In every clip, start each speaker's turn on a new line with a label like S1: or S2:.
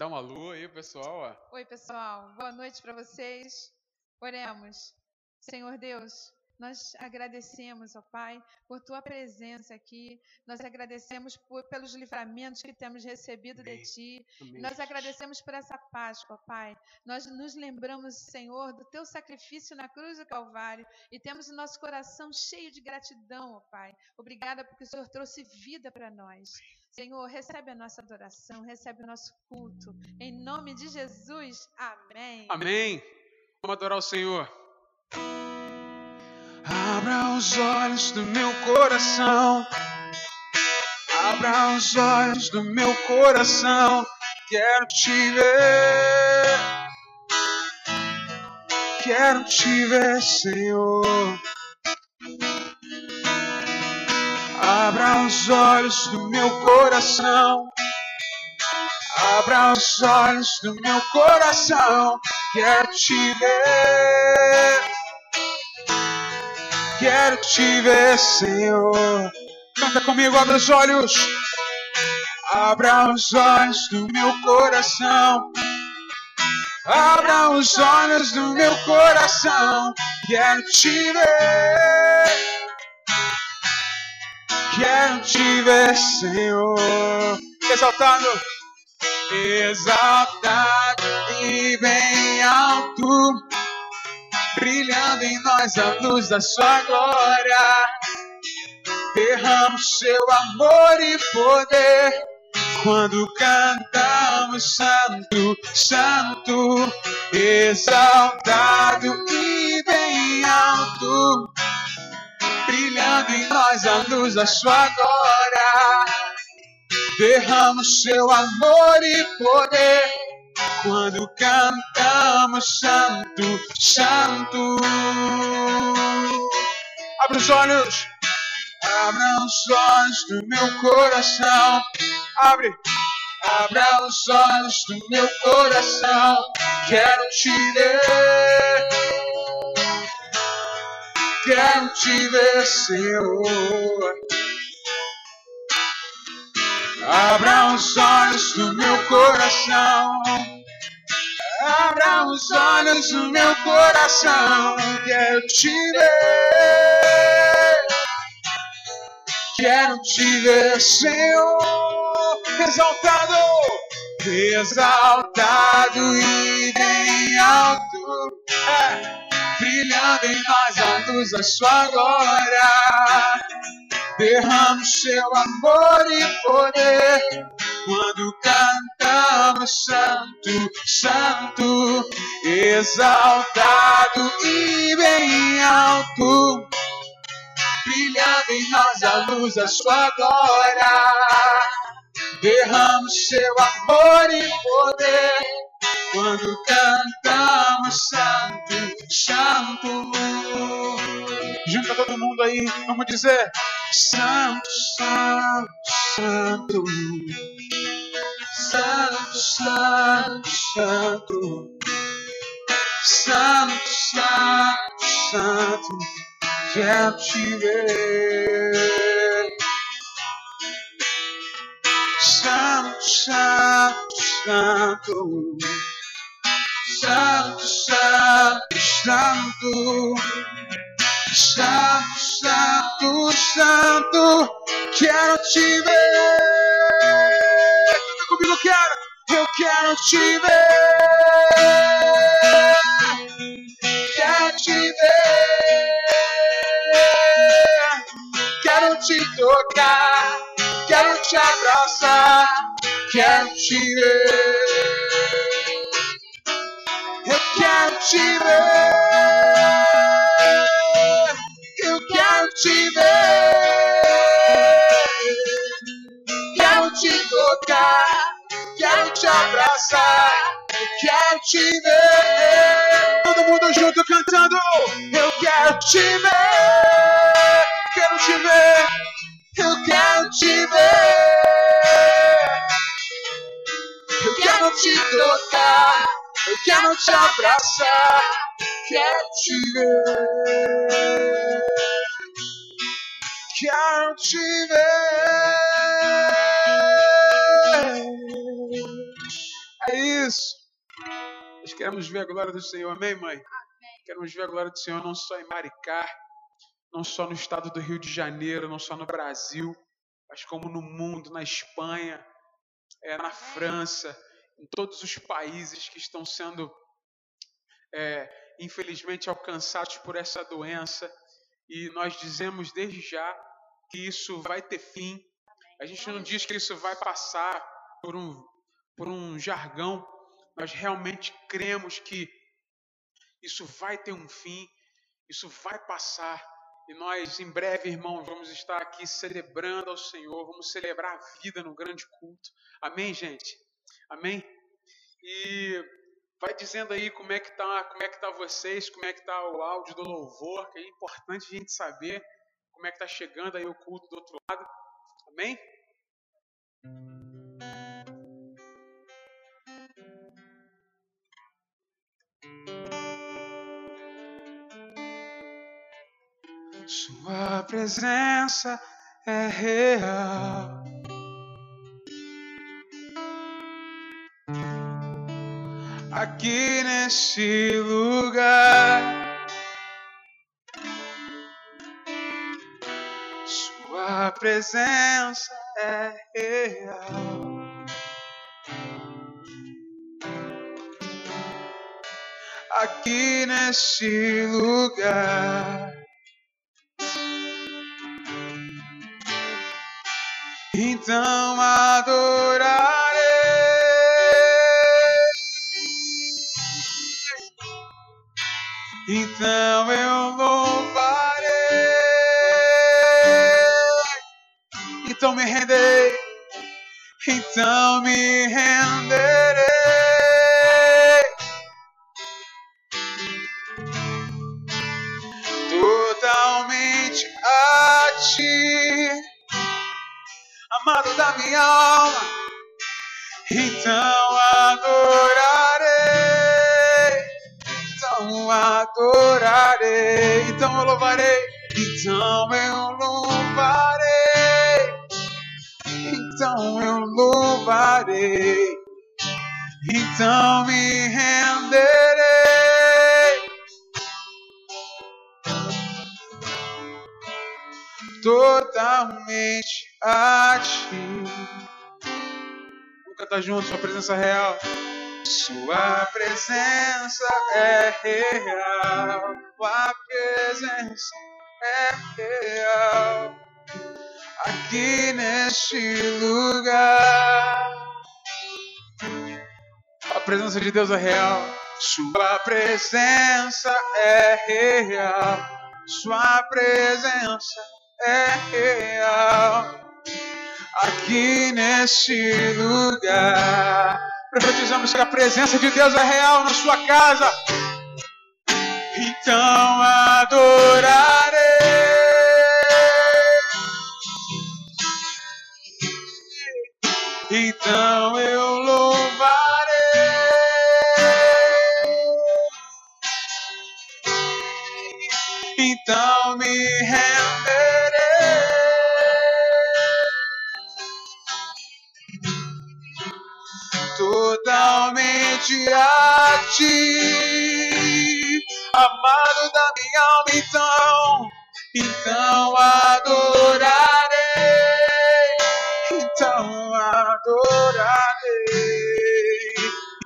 S1: Dá uma lua aí, pessoal. Ó.
S2: Oi, pessoal. Boa noite para vocês. Oremos. Senhor Deus, nós agradecemos, ó Pai, por tua presença aqui. Nós agradecemos por, pelos livramentos que temos recebido
S1: Amém.
S2: de ti.
S1: Amém.
S2: Nós agradecemos por essa Páscoa, Pai. Nós nos lembramos, Senhor, do teu sacrifício na cruz do Calvário e temos o nosso coração cheio de gratidão, ó Pai. Obrigada porque o Senhor trouxe vida para nós. Senhor, recebe a nossa adoração, recebe o nosso culto. Em nome de Jesus, amém.
S1: Amém. Vamos adorar o Senhor.
S3: Abra os olhos do meu coração. Abra os olhos do meu coração. Quero te ver. Quero te ver, Senhor. Abra os olhos do meu coração. Abra os olhos do meu coração. Quero te ver. Quero te ver, Senhor. Canta comigo, abra os olhos. Abra os olhos do meu coração. Abra os olhos do meu coração. Quero te ver. Quero te ver, Senhor. Exaltado. Exaltado e bem alto brilhando em nós a luz da sua glória. Derrama o seu amor e poder quando cantamos Santo, Santo, exaltado e bem alto, brilhando em nós a luz da sua glória. Derrama o seu amor e poder quando cantamos Santo, Santo. Abra os olhos, abra os olhos do meu coração. Abre, abra os olhos do meu coração. Quero te ver, quero te ver, Senhor. Abra os olhos do meu coração. Abra os olhos do meu coração. Quero te ver. Quero te ver, Senhor. Exaltado. Exaltado e bem alto. É. Brilhando em nós a luz da sua glória. Derrama o seu amor e poder quando cantamos Santo, Santo, exaltado e bem alto, brilhando em nós a luz da sua glória. Derrama o seu amor e poder quando cantamos santo, santo. Junta todo mundo aí, vamos dizer: Santo, santo, santo. Santo, santo, santo. Santo, santo, santo. Quero te ver. Santo, santo, santo. Santo, Santo, Santo. Santo, Santo, Santo, quero te ver. Canta comigo, quero. Eu quero te ver. Quero te ver. Quero te tocar. Quero te abraçar. Quero te ver. Te ver. Eu quero te ver. Quero te tocar. Quero te abraçar. Quero te ver. Todo mundo junto cantando. Eu quero te ver. Quero te ver. Eu quero te ver. Eu quero te tocar. Eu quero te abraçar. Quero te ver. Quero te ver. É
S1: Queremos ver a glória do Senhor. Amém, mãe? Amém. Queremos ver a glória do Senhor não só em Maricá, não só no estado do Rio de Janeiro, não só no Brasil, mas como no mundo, na Espanha, é, na França, em todos os países que estão sendo, é, infelizmente, alcançados por essa doença. E nós dizemos desde já que isso vai ter fim. A gente não diz que isso vai passar por um, por um jargão. Nós realmente cremos que isso vai ter um fim, isso vai passar. E nós, em breve, irmãos, vamos estar aqui celebrando ao Senhor, vamos celebrar a vida no grande culto. Amém, gente? Amém? E vai dizendo aí como é que tá, como é que tá vocês, como é que tá o áudio do louvor, que é importante a gente saber como é que tá chegando aí o culto do outro lado. Amém?
S3: Sua presença é real. Aqui nesse lugar, Sua presença é real. Aqui nesse lugar. Então adorarei. Então eu louvarei. Então me rendei. Então me renderei. Totalmente a ti amado da minha alma, então adorarei, adorarei, então eu louvarei, então eu louvarei, então eu louvarei, então me renderei. totalmente a ti. Vamos cantar junto, sua presença real. Sua presença é real, sua presença é real. Aqui neste lugar, a presença de Deus é real. Sua presença é real, sua presença é real aqui neste lugar. Profetizamos que a presença de Deus é real na sua casa. Então adorarei. Então eu louvarei. Então me renderei. Totalmente a ti, amado da minha alma, então, então adorarei, então adorarei,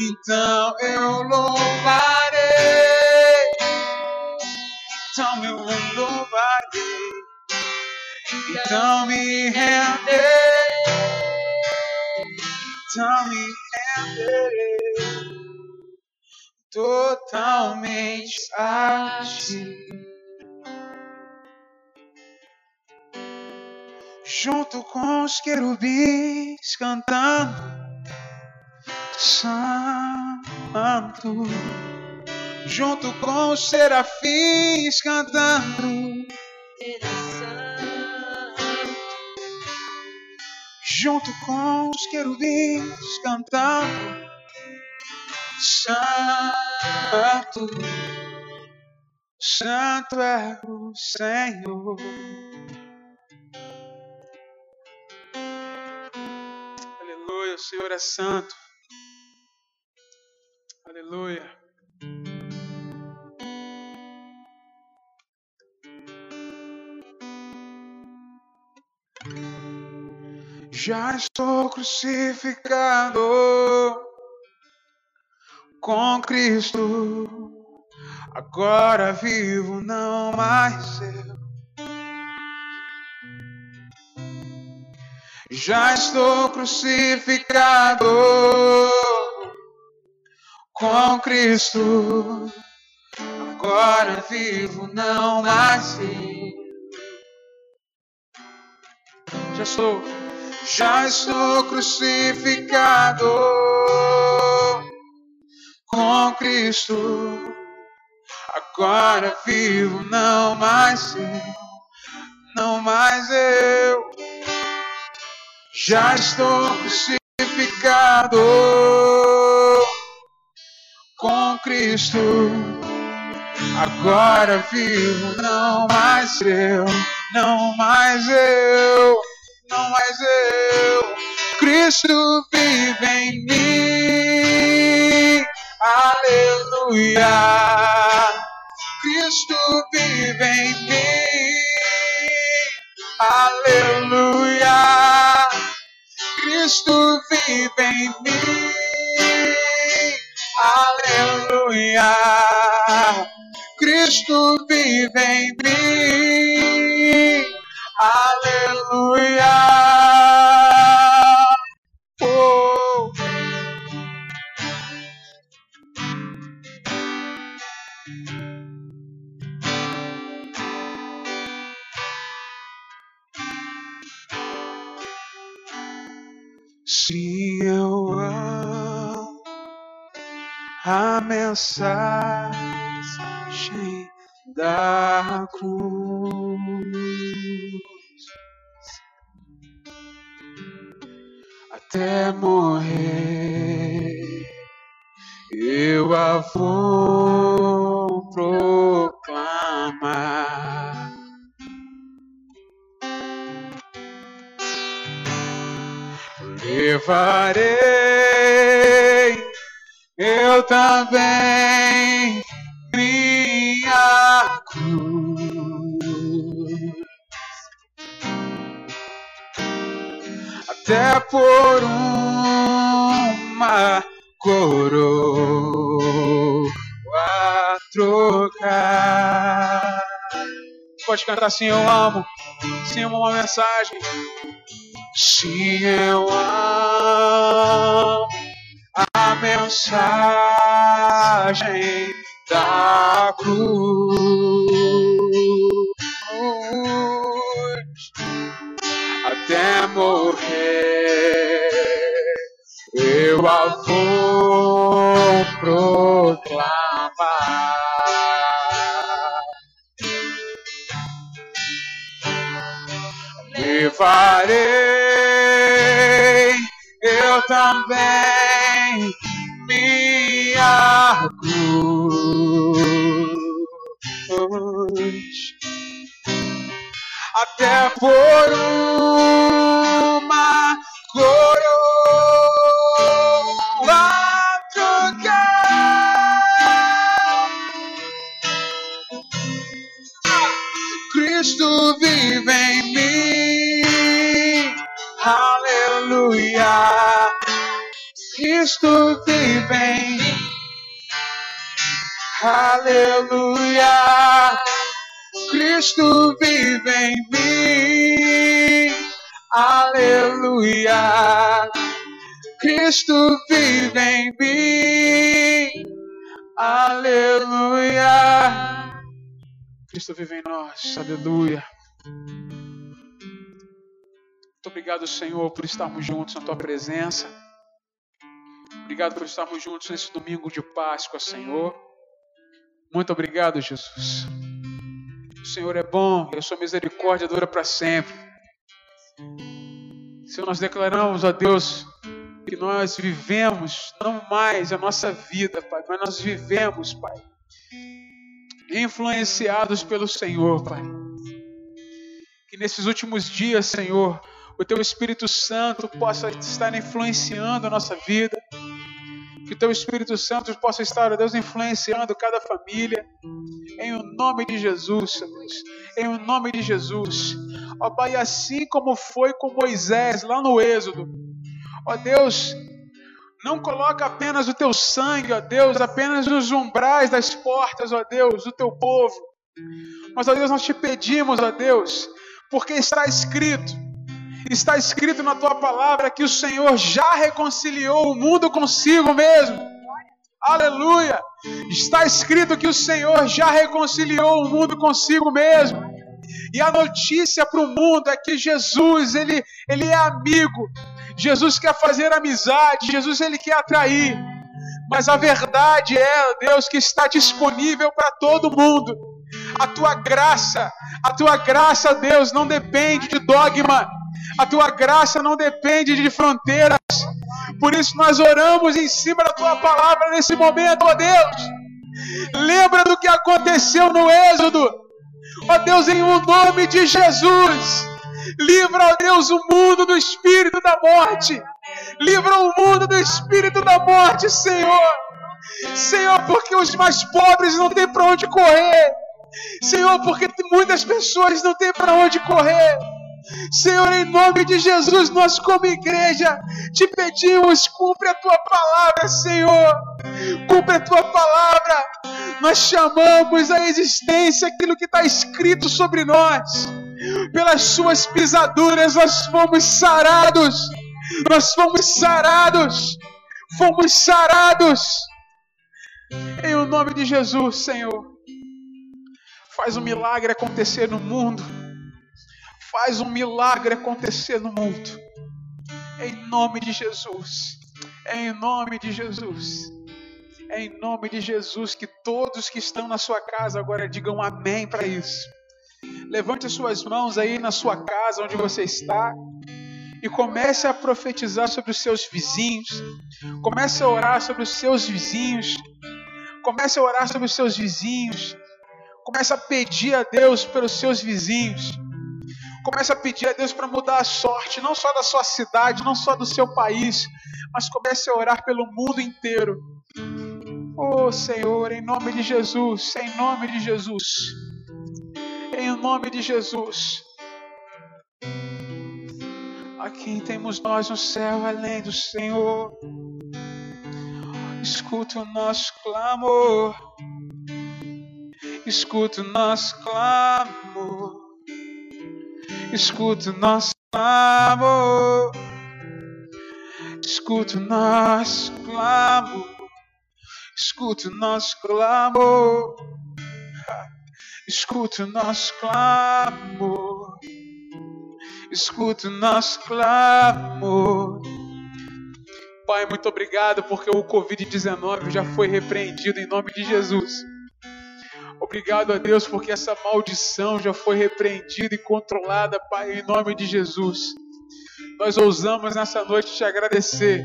S3: então eu louvarei, então eu louvarei, então me renderei, então me renderei totalmente a ti. Junto com os querubins cantando, Santo. Junto com os serafins cantando, junto com os querubins cantando, Santo, Santo é o Senhor.
S1: Aleluia, o Senhor é santo. Aleluia.
S3: Já estou crucificado com Cristo. Agora vivo, não mais eu. Já estou crucificado com Cristo. Agora vivo, não mais eu. Já estou, já estou crucificado com Cristo. Agora vivo, não mais eu, não mais eu. Já estou crucificado com Cristo. Agora vivo, não mais eu, não mais eu, não mais eu. Cristo vive em mim. Aleluia. Cristo vive em mim. Aleluia. Cristo vive em mim. Aleluia. Cristo vive em mim. Aleluia. Mensagem da cruz, até morrer, eu a vou proclamar. levarei eu também minha cruz, até por uma coroa trocar. Pode cantar assim, eu amo. Sim, uma mensagem. Se eu amo mensagem da cruz, até morrer, eu a vou proclamar. levarei eu também cruz até por uma coroa trocar Cristo vive em Aleluia. Cristo vive em mim. Aleluia. Cristo vive em mim. Aleluia. Cristo vive em mim. Aleluia. Cristo vive em nós. Aleluia. Muito obrigado, Senhor, por estarmos juntos na tua presença. Obrigado por estarmos juntos nesse domingo de Páscoa, Senhor. Muito obrigado, Jesus. O Senhor é bom e a sua misericórdia dura para sempre. Senhor, nós declaramos a Deus que nós vivemos não mais a nossa vida, Pai, mas nós vivemos, Pai, influenciados pelo Senhor, Pai. Que nesses últimos dias, Senhor, o teu Espírito Santo possa estar influenciando a nossa vida, Que teu Espírito Santo possa estar, ó Deus, influenciando cada família. Em o nome de Jesus, Deus. Em o nome de Jesus. Ó Pai, assim como foi com Moisés lá no Êxodo. Ó Deus, não coloca apenas o teu sangue, ó Deus, apenas nos umbrais das portas, ó Deus, do teu povo. Mas, ó Deus, nós te pedimos, ó Deus, porque está escrito Está escrito na tua palavra que o Senhor já reconciliou o mundo consigo mesmo. Aleluia! Está escrito que o Senhor já reconciliou o mundo consigo mesmo. E a notícia para o mundo é que Jesus, ele, ele é amigo. Jesus quer fazer amizade, Jesus ele quer atrair. Mas a verdade é, Deus, que está disponível para todo mundo. A tua graça, a tua graça, Deus, não depende de dogma, a tua graça não depende de fronteiras. Por isso nós oramos em cima da tua palavra nesse momento, ó Deus. Lembra do que aconteceu no Êxodo. Ó Deus, em o nome de Jesus. Livra, ó Deus, o mundo do espírito da morte. Livra o mundo do espírito da morte, Senhor. Senhor, porque os mais pobres não têm para onde correr. Senhor, porque muitas pessoas não têm para onde correr. Senhor, em nome de Jesus, nós como igreja te pedimos, cumpre a tua palavra, Senhor. Cumpre a tua palavra. Nós chamamos a existência aquilo que está escrito sobre nós. Pelas suas pisaduras nós fomos sarados. Nós fomos sarados. Fomos sarados. Em o nome de Jesus, Senhor. Faz um milagre acontecer no mundo Faz um milagre acontecer no mundo. Em nome de Jesus. Em nome de Jesus. Em nome de Jesus, que todos que estão na sua casa agora digam amém para isso. Levante suas mãos aí na sua casa, onde você está, e comece a profetizar sobre os seus vizinhos. Comece a orar sobre os seus vizinhos. Comece a orar sobre os seus vizinhos. Comece a pedir a Deus pelos seus vizinhos. Comece a pedir a Deus para mudar a sorte, não só da sua cidade, não só do seu país, mas comece a orar pelo mundo inteiro. Oh Senhor, em nome de Jesus, em nome de Jesus, em nome de Jesus. A quem temos nós no céu além do Senhor? Escuta o nosso clamor, escuta o nosso clamor escuta o nosso clamor, escuta o nosso clamor, escuta o nosso clamor, escuta o nosso clamor, escuta o nosso clamor. Pai, muito obrigado porque o Covid-19 já foi repreendido em nome de Jesus. Obrigado a Deus porque essa maldição já foi repreendida e controlada, Pai, em nome de Jesus. Nós ousamos nessa noite te agradecer.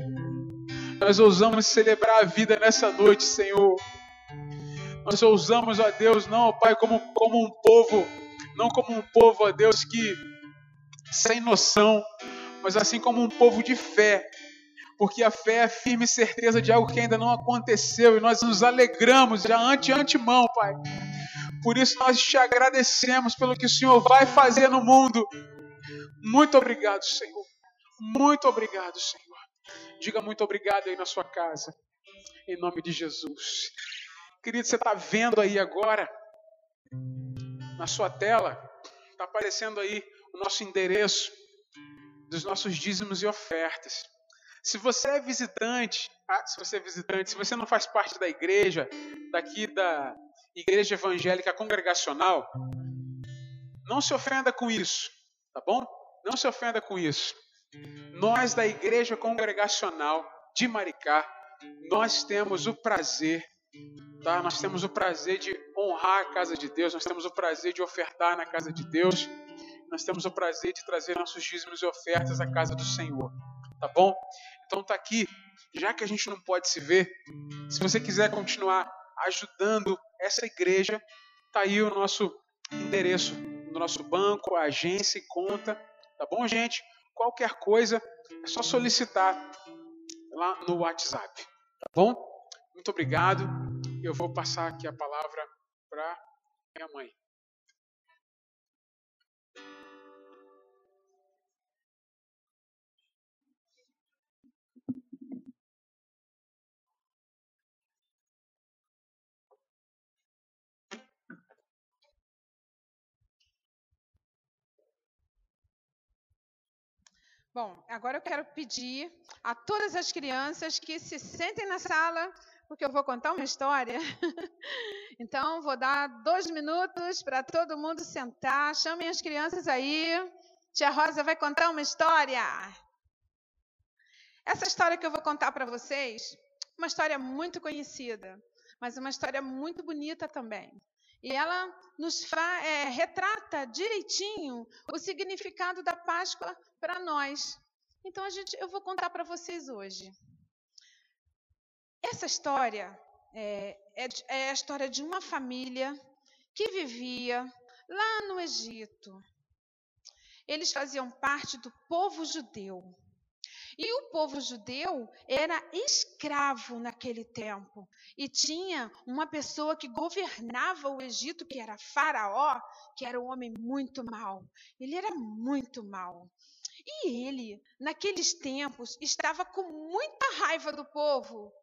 S3: Nós ousamos celebrar a vida nessa noite, Senhor. Nós ousamos, ó Deus, não, Pai, como, como um povo, não como um povo, ó Deus, que sem noção, mas assim como um povo de fé, porque a fé é a firme certeza de algo que ainda não aconteceu e nós nos alegramos já ante antemão, Pai. Por isso nós te agradecemos pelo que o Senhor vai fazer no mundo. Muito obrigado, Senhor. Muito obrigado, Senhor. Diga muito obrigado aí na sua casa, em nome de Jesus. Querido, você está vendo aí agora, na sua tela, está aparecendo aí o nosso endereço dos nossos dízimos e ofertas. Se você é visitante, ah, se você é visitante, se você não faz parte da igreja, daqui da igreja evangélica congregacional, não se ofenda com isso, tá bom? Não se ofenda com isso. Nós da igreja congregacional de Maricá, nós temos o prazer, tá? Nós temos o prazer de honrar a casa de Deus, nós temos o prazer de ofertar na casa de Deus, nós temos o prazer de trazer nossos dízimos e ofertas à casa do Senhor tá bom? Então tá aqui, já que a gente não pode se ver, se você quiser continuar ajudando essa igreja, tá aí o nosso endereço do nosso banco, agência e conta, tá bom, gente? Qualquer coisa é só solicitar lá no WhatsApp,
S1: bom? Muito obrigado. Eu vou passar aqui a palavra para minha mãe.
S2: Bom, agora eu quero pedir a todas as crianças que se sentem na sala, porque eu vou contar uma história. então, vou dar dois minutos para todo mundo sentar. Chamem as crianças aí. Tia Rosa vai contar uma história. Essa história que eu vou contar para vocês, uma história muito conhecida, mas uma história muito bonita também. E ela nos é, retrata direitinho o significado da Páscoa para nós. Então a gente, eu vou contar para vocês hoje. Essa história é, é, é a história de uma família que vivia lá no Egito. Eles faziam parte do povo judeu. E o povo judeu era escravo naquele tempo. E tinha uma pessoa que governava o Egito, que era Faraó, que era um homem muito mau. Ele era muito mau. E ele, naqueles tempos, estava com muita raiva do povo,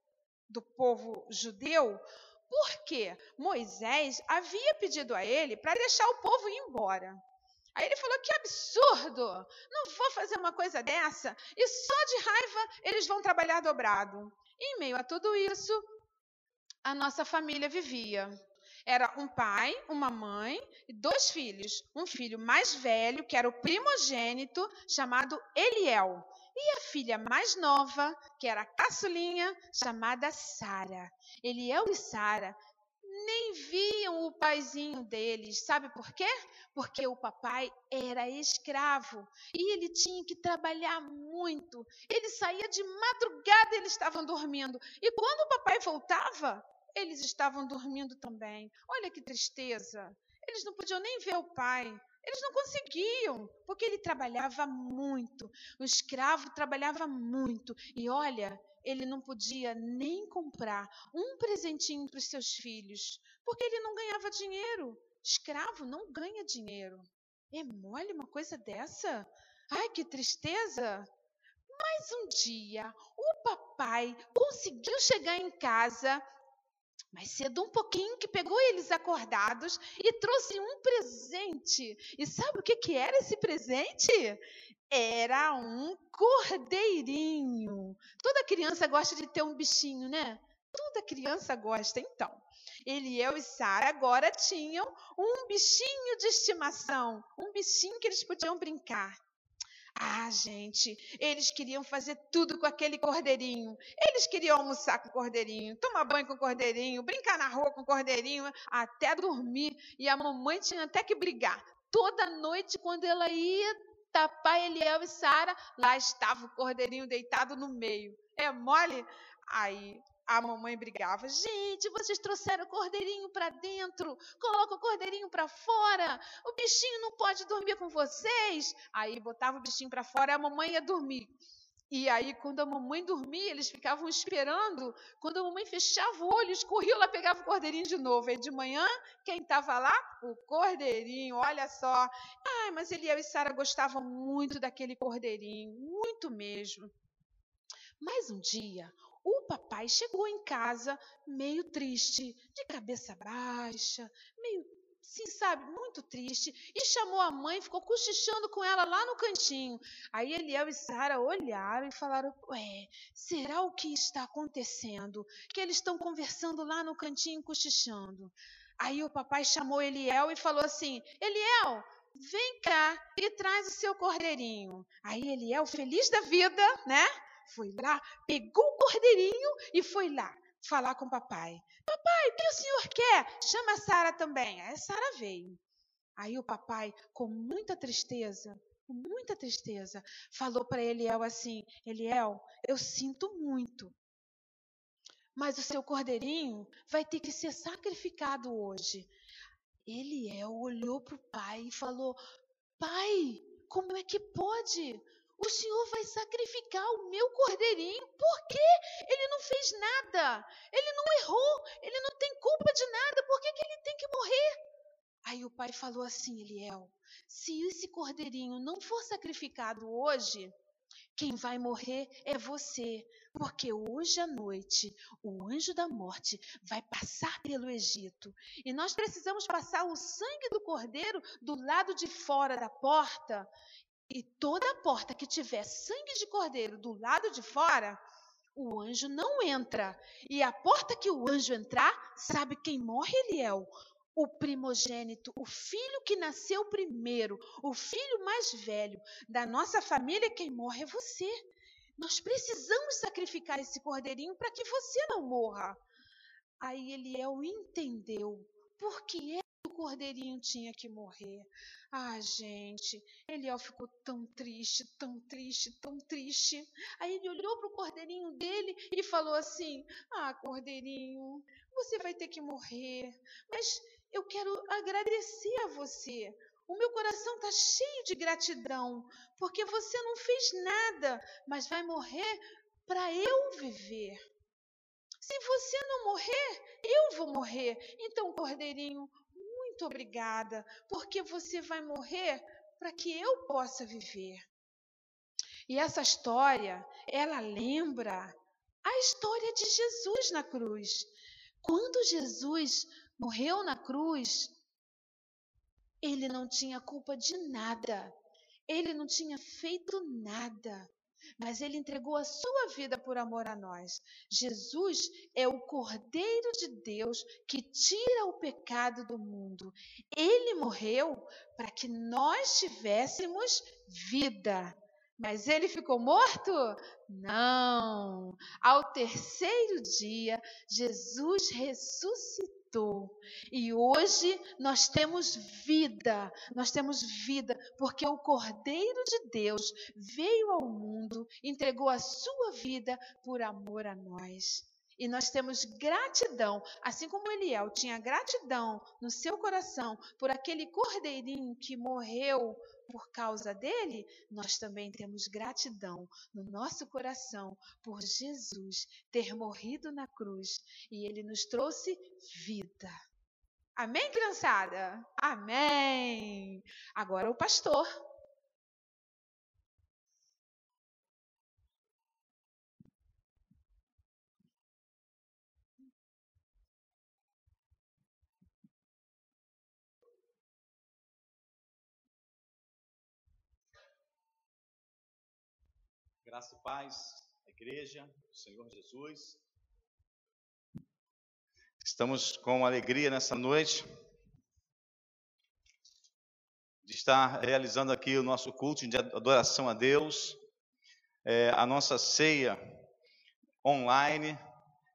S2: do povo judeu, porque Moisés havia pedido a ele para deixar o povo ir embora. Aí ele falou: que absurdo! Não vou fazer uma coisa dessa. E só de raiva eles vão trabalhar dobrado. E, em meio a tudo isso, a nossa família vivia. Era um pai, uma mãe e dois filhos. Um filho mais velho, que era o primogênito, chamado Eliel. E a filha mais nova, que era a caçulinha, chamada Sara. Eliel e Sara nem viam o paizinho deles. Sabe por quê? Porque o papai era escravo e ele tinha que trabalhar muito. Ele saía de madrugada eles estavam dormindo. E quando o papai voltava, eles estavam dormindo também. Olha que tristeza. Eles não podiam nem ver o pai. Eles não conseguiam, porque ele trabalhava muito. O escravo trabalhava muito. E olha, ele não podia nem comprar um presentinho para os seus filhos, porque ele não ganhava dinheiro. Escravo não ganha dinheiro. É mole uma coisa dessa? Ai, que tristeza! Mas um dia o papai conseguiu chegar em casa mais cedo um pouquinho que pegou eles acordados e trouxe um presente. E sabe o que, que era esse presente? Era um cordeirinho. Toda criança gosta de ter um bichinho, né? Toda criança gosta. Então, Eliel e Sara agora tinham um bichinho de estimação, um bichinho que eles podiam brincar. Ah, gente, eles queriam fazer tudo com aquele cordeirinho. Eles queriam almoçar com o cordeirinho, tomar banho com o cordeirinho, brincar na rua com o cordeirinho, até dormir. E a mamãe tinha até que brigar. Toda noite, quando ela ia tapar Eliel e Sara, lá estava o cordeirinho deitado no meio. É mole? Aí a mamãe brigava: Gente, vocês trouxeram o cordeirinho para dentro, coloca o cordeirinho para fora, o bichinho não pode dormir com vocês. Aí botava o bichinho para fora e a mamãe ia dormir. E aí, quando a mamãe dormia, eles ficavam esperando. Quando a mamãe fechava o olho, escorria, ela pegava o cordeirinho de novo. Aí de manhã, quem estava lá? O cordeirinho, olha só. Ai, mas Eliel e Sara gostavam muito daquele cordeirinho, muito mesmo. Mas um dia, o papai chegou em casa meio triste, de cabeça baixa, meio, sim, sabe, muito triste, e chamou a mãe, ficou cochichando com ela lá no cantinho. Aí Eliel e Sara olharam e falaram: Ué, será o que está acontecendo? Que eles estão conversando lá no cantinho, cochichando. Aí o papai chamou Eliel e falou assim: Eliel, vem cá e traz o seu cordeirinho. Aí Eliel, feliz da vida, né? Foi lá, pegou o cordeirinho e foi lá falar com o papai. Papai, o que o senhor quer? Chama a Sara também. Aí a Sara veio. Aí o papai, com muita tristeza, com muita tristeza, falou para Eliel assim: Eliel, eu sinto muito, mas o seu cordeirinho vai ter que ser sacrificado hoje. Eliel olhou para o pai e falou: Pai, como é que pode? O Senhor vai sacrificar o meu cordeirinho. Por quê? Ele não fez nada. Ele não errou. Ele não tem culpa de nada. Por que, que ele tem que morrer? Aí o pai falou assim, Eliel: se esse cordeirinho não for sacrificado hoje, quem vai morrer é você, porque hoje à noite o anjo da morte vai passar pelo Egito e nós precisamos passar o sangue do cordeiro do lado de fora da porta. E toda porta que tiver sangue de cordeiro do lado de fora, o anjo não entra. E a porta que o anjo entrar, sabe quem morre, Eliel? o primogênito, o filho que nasceu primeiro, o filho mais velho da nossa família, quem morre é você. Nós precisamos sacrificar esse cordeirinho para que você não morra. Aí Eliel entendeu por que é que o cordeirinho tinha que morrer. Ah, gente, Eliel ficou tão triste, tão triste, tão triste. Aí ele olhou para o cordeirinho dele e falou assim: Ah, cordeirinho, você vai ter que morrer, mas eu quero agradecer a você. O meu coração está cheio de gratidão, porque você não fez nada, mas vai morrer para eu viver. Se você não morrer, eu vou morrer. Então, Cordeirinho, muito obrigada, porque você vai morrer para que eu possa viver. E essa história, ela lembra a história de Jesus na cruz. Quando Jesus morreu na cruz, ele não tinha culpa de nada. Ele não tinha feito nada. Mas ele entregou a sua vida por amor a nós. Jesus é o Cordeiro de Deus que tira o pecado do mundo. Ele morreu para que nós tivéssemos vida. Mas ele ficou morto? Não. Ao terceiro dia, Jesus ressuscitou e hoje nós temos vida, nós temos vida, porque o Cordeiro de Deus veio ao mundo, entregou a sua vida por amor a nós. E nós temos gratidão, assim como Eliel tinha gratidão no seu coração por aquele cordeirinho que morreu por causa dele, nós também temos gratidão no nosso coração por Jesus ter morrido na cruz e ele nos trouxe vida. Amém, criançada? Amém! Agora o pastor.
S4: Graça e paz, a igreja, o Senhor Jesus. Estamos com alegria nessa noite de estar realizando aqui o nosso culto de adoração a Deus, é, a nossa ceia online,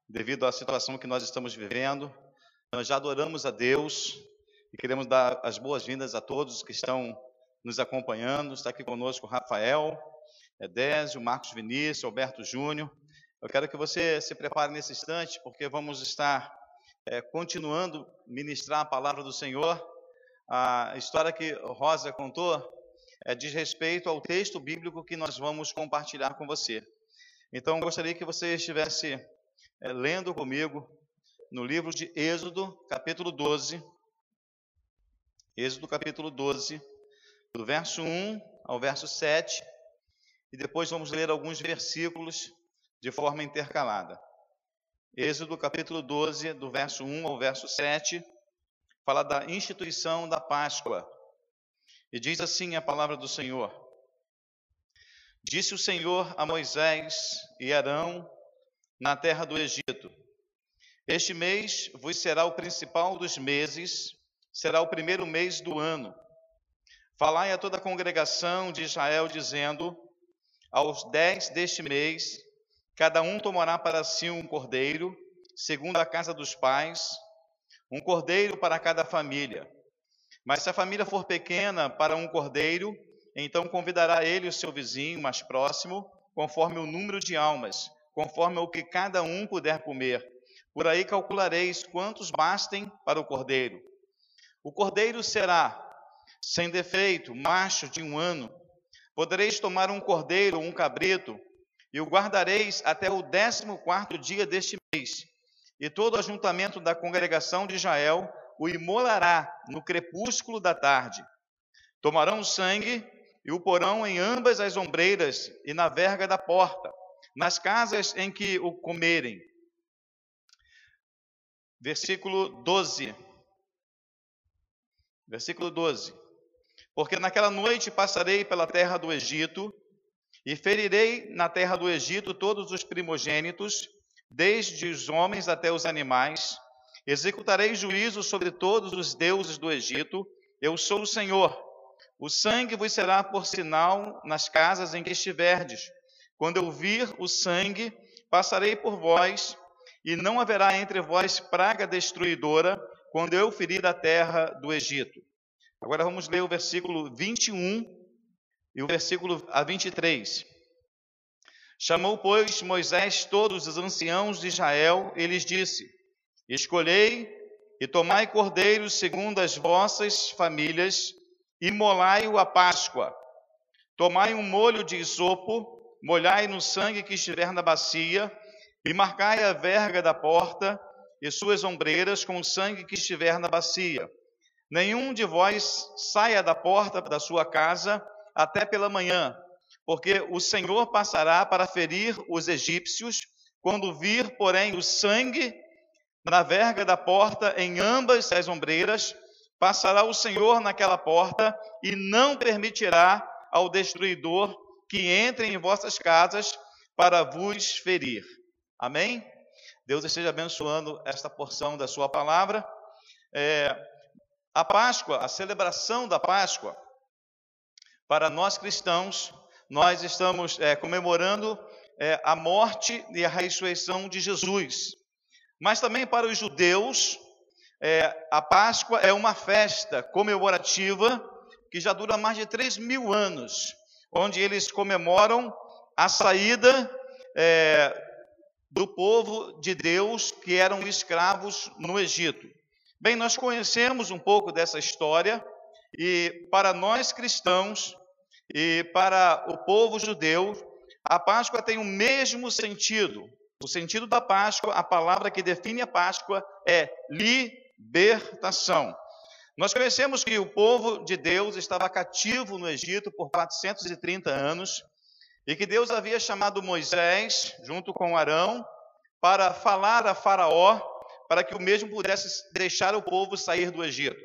S4: devido à situação que nós estamos vivendo. Nós já adoramos a Deus e queremos dar as boas-vindas a todos que estão nos acompanhando. Está aqui conosco o Rafael, Edésio, Marcos Vinícius, Alberto Júnior. Eu quero que você se prepare nesse instante, porque vamos estar é, continuando ministrar a palavra do Senhor. A história que Rosa contou é, diz respeito ao texto bíblico que nós vamos compartilhar com você. Então, gostaria que você estivesse é, lendo comigo no livro de Êxodo, capítulo 12. Êxodo, capítulo 12, do verso 1 ao verso 7 e depois vamos ler alguns versículos de forma intercalada. Êxodo capítulo 12, do verso 1 ao verso 7, fala da instituição da Páscoa. E diz assim a palavra do Senhor: Disse o Senhor a Moisés e Arão na terra do Egito: Este mês vos será o principal dos meses, será o primeiro mês do ano. Falai a toda a congregação de Israel, dizendo: aos dez deste mês, cada um tomará para si um cordeiro, segundo a casa dos pais, um cordeiro para cada família. Mas se a família for pequena para um cordeiro, então convidará ele o seu vizinho mais próximo, conforme o número de almas, conforme o que cada um puder comer. Por aí calculareis quantos bastem para o cordeiro. O cordeiro será sem defeito, macho de um ano, Podereis tomar um cordeiro ou um cabrito, e o guardareis até o décimo quarto dia deste mês. E todo o ajuntamento da congregação de Israel o imolará no crepúsculo da tarde. Tomarão o sangue e o porão em ambas as ombreiras e na verga da porta, nas casas em que o comerem. Versículo 12. Versículo 12. Porque naquela noite passarei pela terra do Egito, e ferirei na terra do Egito todos os primogênitos, desde os homens até os animais. Executarei juízo sobre todos os deuses do Egito. Eu sou o Senhor. O sangue vos será por sinal nas casas em que estiverdes. Quando eu vir o sangue, passarei por vós, e não haverá entre vós praga destruidora, quando eu ferir a terra do Egito. Agora vamos ler o versículo 21 e o versículo a 23. Chamou, pois, Moisés todos os anciãos de Israel e lhes disse: Escolhei e tomai cordeiros segundo as vossas famílias, e molai-o a Páscoa. Tomai um molho de isopo, molhai no sangue que estiver na bacia, e marcai a verga da porta e suas ombreiras com o sangue que estiver na bacia. Nenhum de vós saia da porta da sua casa até pela manhã, porque o Senhor passará para ferir os egípcios, quando vir, porém, o sangue na verga da porta em ambas as ombreiras, passará o Senhor naquela porta e não permitirá ao destruidor que entre em vossas casas para vos ferir. Amém? Deus esteja abençoando esta porção da sua palavra. É, a Páscoa, a celebração da Páscoa, para nós cristãos, nós estamos é, comemorando é, a morte e a ressurreição de Jesus. Mas também para os judeus, é, a Páscoa é uma festa comemorativa que já dura mais de 3 mil anos, onde eles comemoram a saída é, do povo de Deus que eram escravos no Egito. Bem, nós conhecemos um pouco dessa história e para nós cristãos e para o povo judeu, a Páscoa tem o mesmo sentido. O sentido da Páscoa, a palavra que define a Páscoa é libertação. Nós conhecemos que o povo de Deus estava cativo no Egito por 430 anos e que Deus havia chamado Moisés, junto com Arão, para falar a Faraó para que o mesmo pudesse deixar o povo sair do Egito.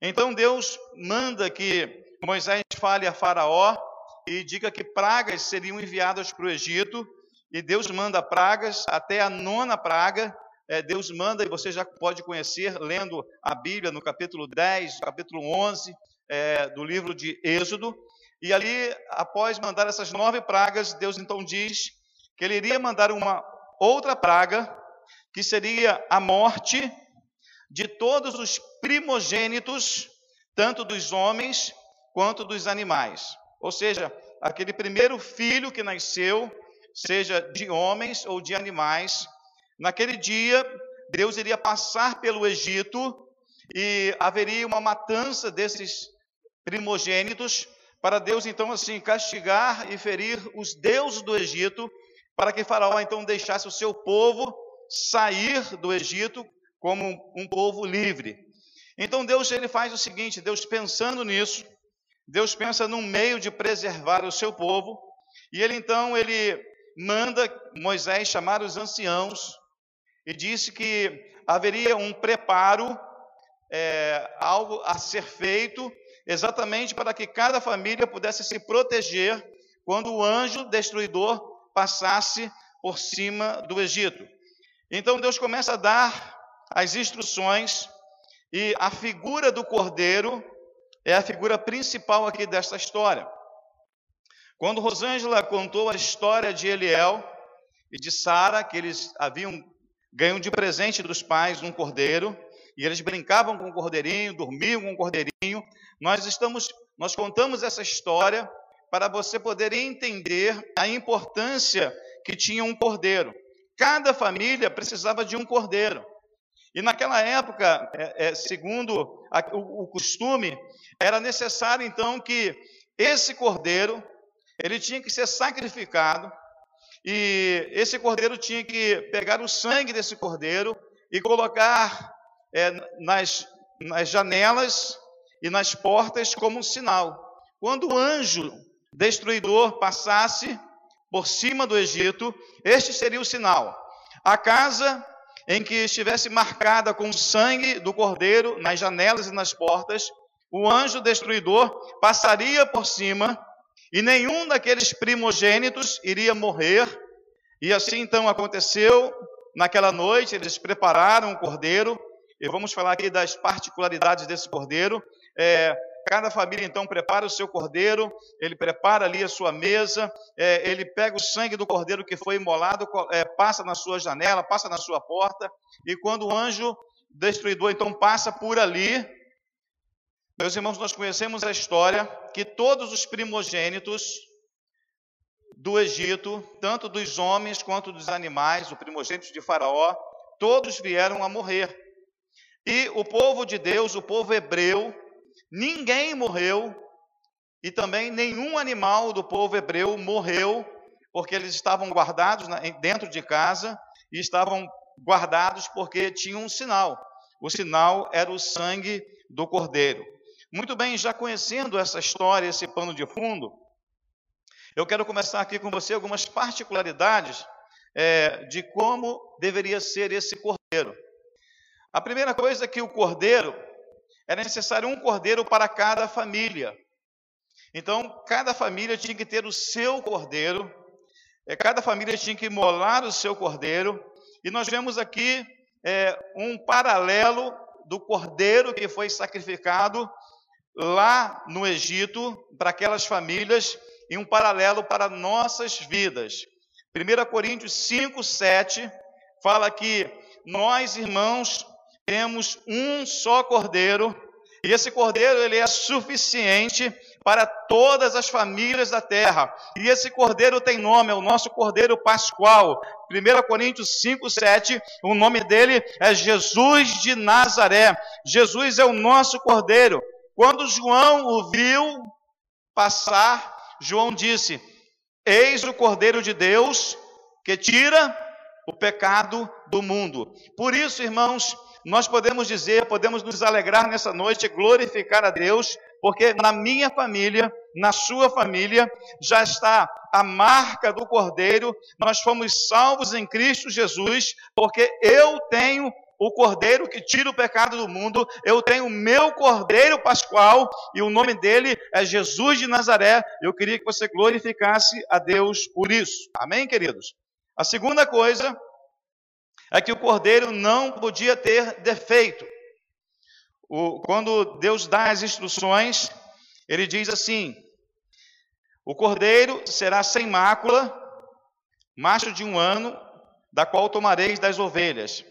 S4: Então Deus manda que Moisés fale a Faraó e diga que pragas seriam enviadas para o Egito, e Deus manda pragas até a nona praga. É, Deus manda, e você já pode conhecer lendo a Bíblia no capítulo 10, capítulo 11 é, do livro de Êxodo. E ali, após mandar essas nove pragas, Deus então diz que ele iria mandar uma outra praga que seria a morte de todos os primogênitos, tanto dos homens quanto dos animais. Ou seja, aquele primeiro filho que nasceu, seja de homens ou de animais, naquele dia Deus iria passar pelo Egito e haveria uma matança desses primogênitos para Deus então assim castigar e ferir os deuses do Egito, para que Faraó então deixasse o seu povo sair do Egito como um povo livre. Então Deus ele faz o seguinte, Deus pensando nisso, Deus pensa num meio de preservar o seu povo, e ele então ele manda Moisés chamar os anciãos e disse que haveria um preparo, é, algo a ser feito, exatamente para que cada família pudesse se proteger quando o anjo destruidor passasse por cima do Egito. Então Deus começa a dar as instruções e a figura do cordeiro é a figura principal aqui desta história. Quando Rosângela contou a história de Eliel e de Sara, que eles haviam ganho de presente dos pais um cordeiro, e eles brincavam com o cordeirinho, dormiam com o cordeirinho, nós estamos, nós contamos essa história para você poder entender a importância que tinha um cordeiro. Cada família precisava de um cordeiro. E naquela época, é, é, segundo o, costume, era necessário então que esse cordeiro, ele tinha que ser sacrificado, e esse cordeiro tinha que pegar o sangue desse cordeiro e colocar é, nas, nas janelas e nas portas como um sinal. Quando o anjo destruidor passasse por cima do Egito, este seria o sinal. A casa em que estivesse marcada com o sangue do cordeiro nas janelas e nas portas, o anjo destruidor passaria por cima e nenhum daqueles primogênitos iria morrer. E assim então aconteceu. Naquela noite eles prepararam o cordeiro, e vamos falar aqui das particularidades desse cordeiro. É, Cada família então prepara o seu cordeiro, ele prepara ali a sua mesa, é, ele pega o sangue do cordeiro que foi imolado, é, passa na sua janela, passa na sua porta, e quando o anjo destruidor então passa por ali, meus irmãos, nós conhecemos a história que todos os primogênitos do Egito, tanto dos homens quanto dos animais, o primogênito de Faraó, todos vieram a morrer. E o povo de Deus, o povo hebreu, Ninguém morreu e também nenhum animal do povo hebreu morreu, porque eles estavam guardados dentro de casa e estavam guardados porque tinham um sinal. O sinal era o sangue do cordeiro. Muito bem, já conhecendo essa história, esse pano de fundo, eu quero começar aqui com você algumas particularidades é, de como deveria ser esse cordeiro. A primeira coisa é que o cordeiro era necessário um cordeiro para cada família. Então, cada família tinha que ter o seu cordeiro, é, cada família tinha que molar o seu cordeiro, e nós vemos aqui é, um paralelo do cordeiro que foi sacrificado lá no Egito para aquelas famílias e um paralelo para nossas vidas. 1 Coríntios 5, 7 fala que nós, irmãos, temos um só cordeiro, e esse cordeiro ele é suficiente para todas as famílias da terra. E esse cordeiro tem nome, é o nosso cordeiro pascual. 1 Coríntios 5, 7, o nome dele é Jesus de Nazaré. Jesus é o nosso cordeiro. Quando João o viu passar, João disse: Eis o cordeiro de Deus que tira o pecado do mundo. Por isso, irmãos, nós podemos dizer, podemos nos alegrar nessa noite, glorificar a Deus, porque na minha família, na sua família, já está a marca do Cordeiro, nós fomos salvos em Cristo Jesus, porque eu tenho o Cordeiro que tira o pecado do mundo, eu tenho o meu Cordeiro Pascual, e o nome dele é Jesus de Nazaré. Eu queria que você glorificasse a Deus por isso. Amém, queridos? A segunda coisa é que o cordeiro não podia ter defeito. O, quando Deus dá as instruções, ele diz assim: o cordeiro será sem mácula, macho de um ano, da qual tomareis das ovelhas.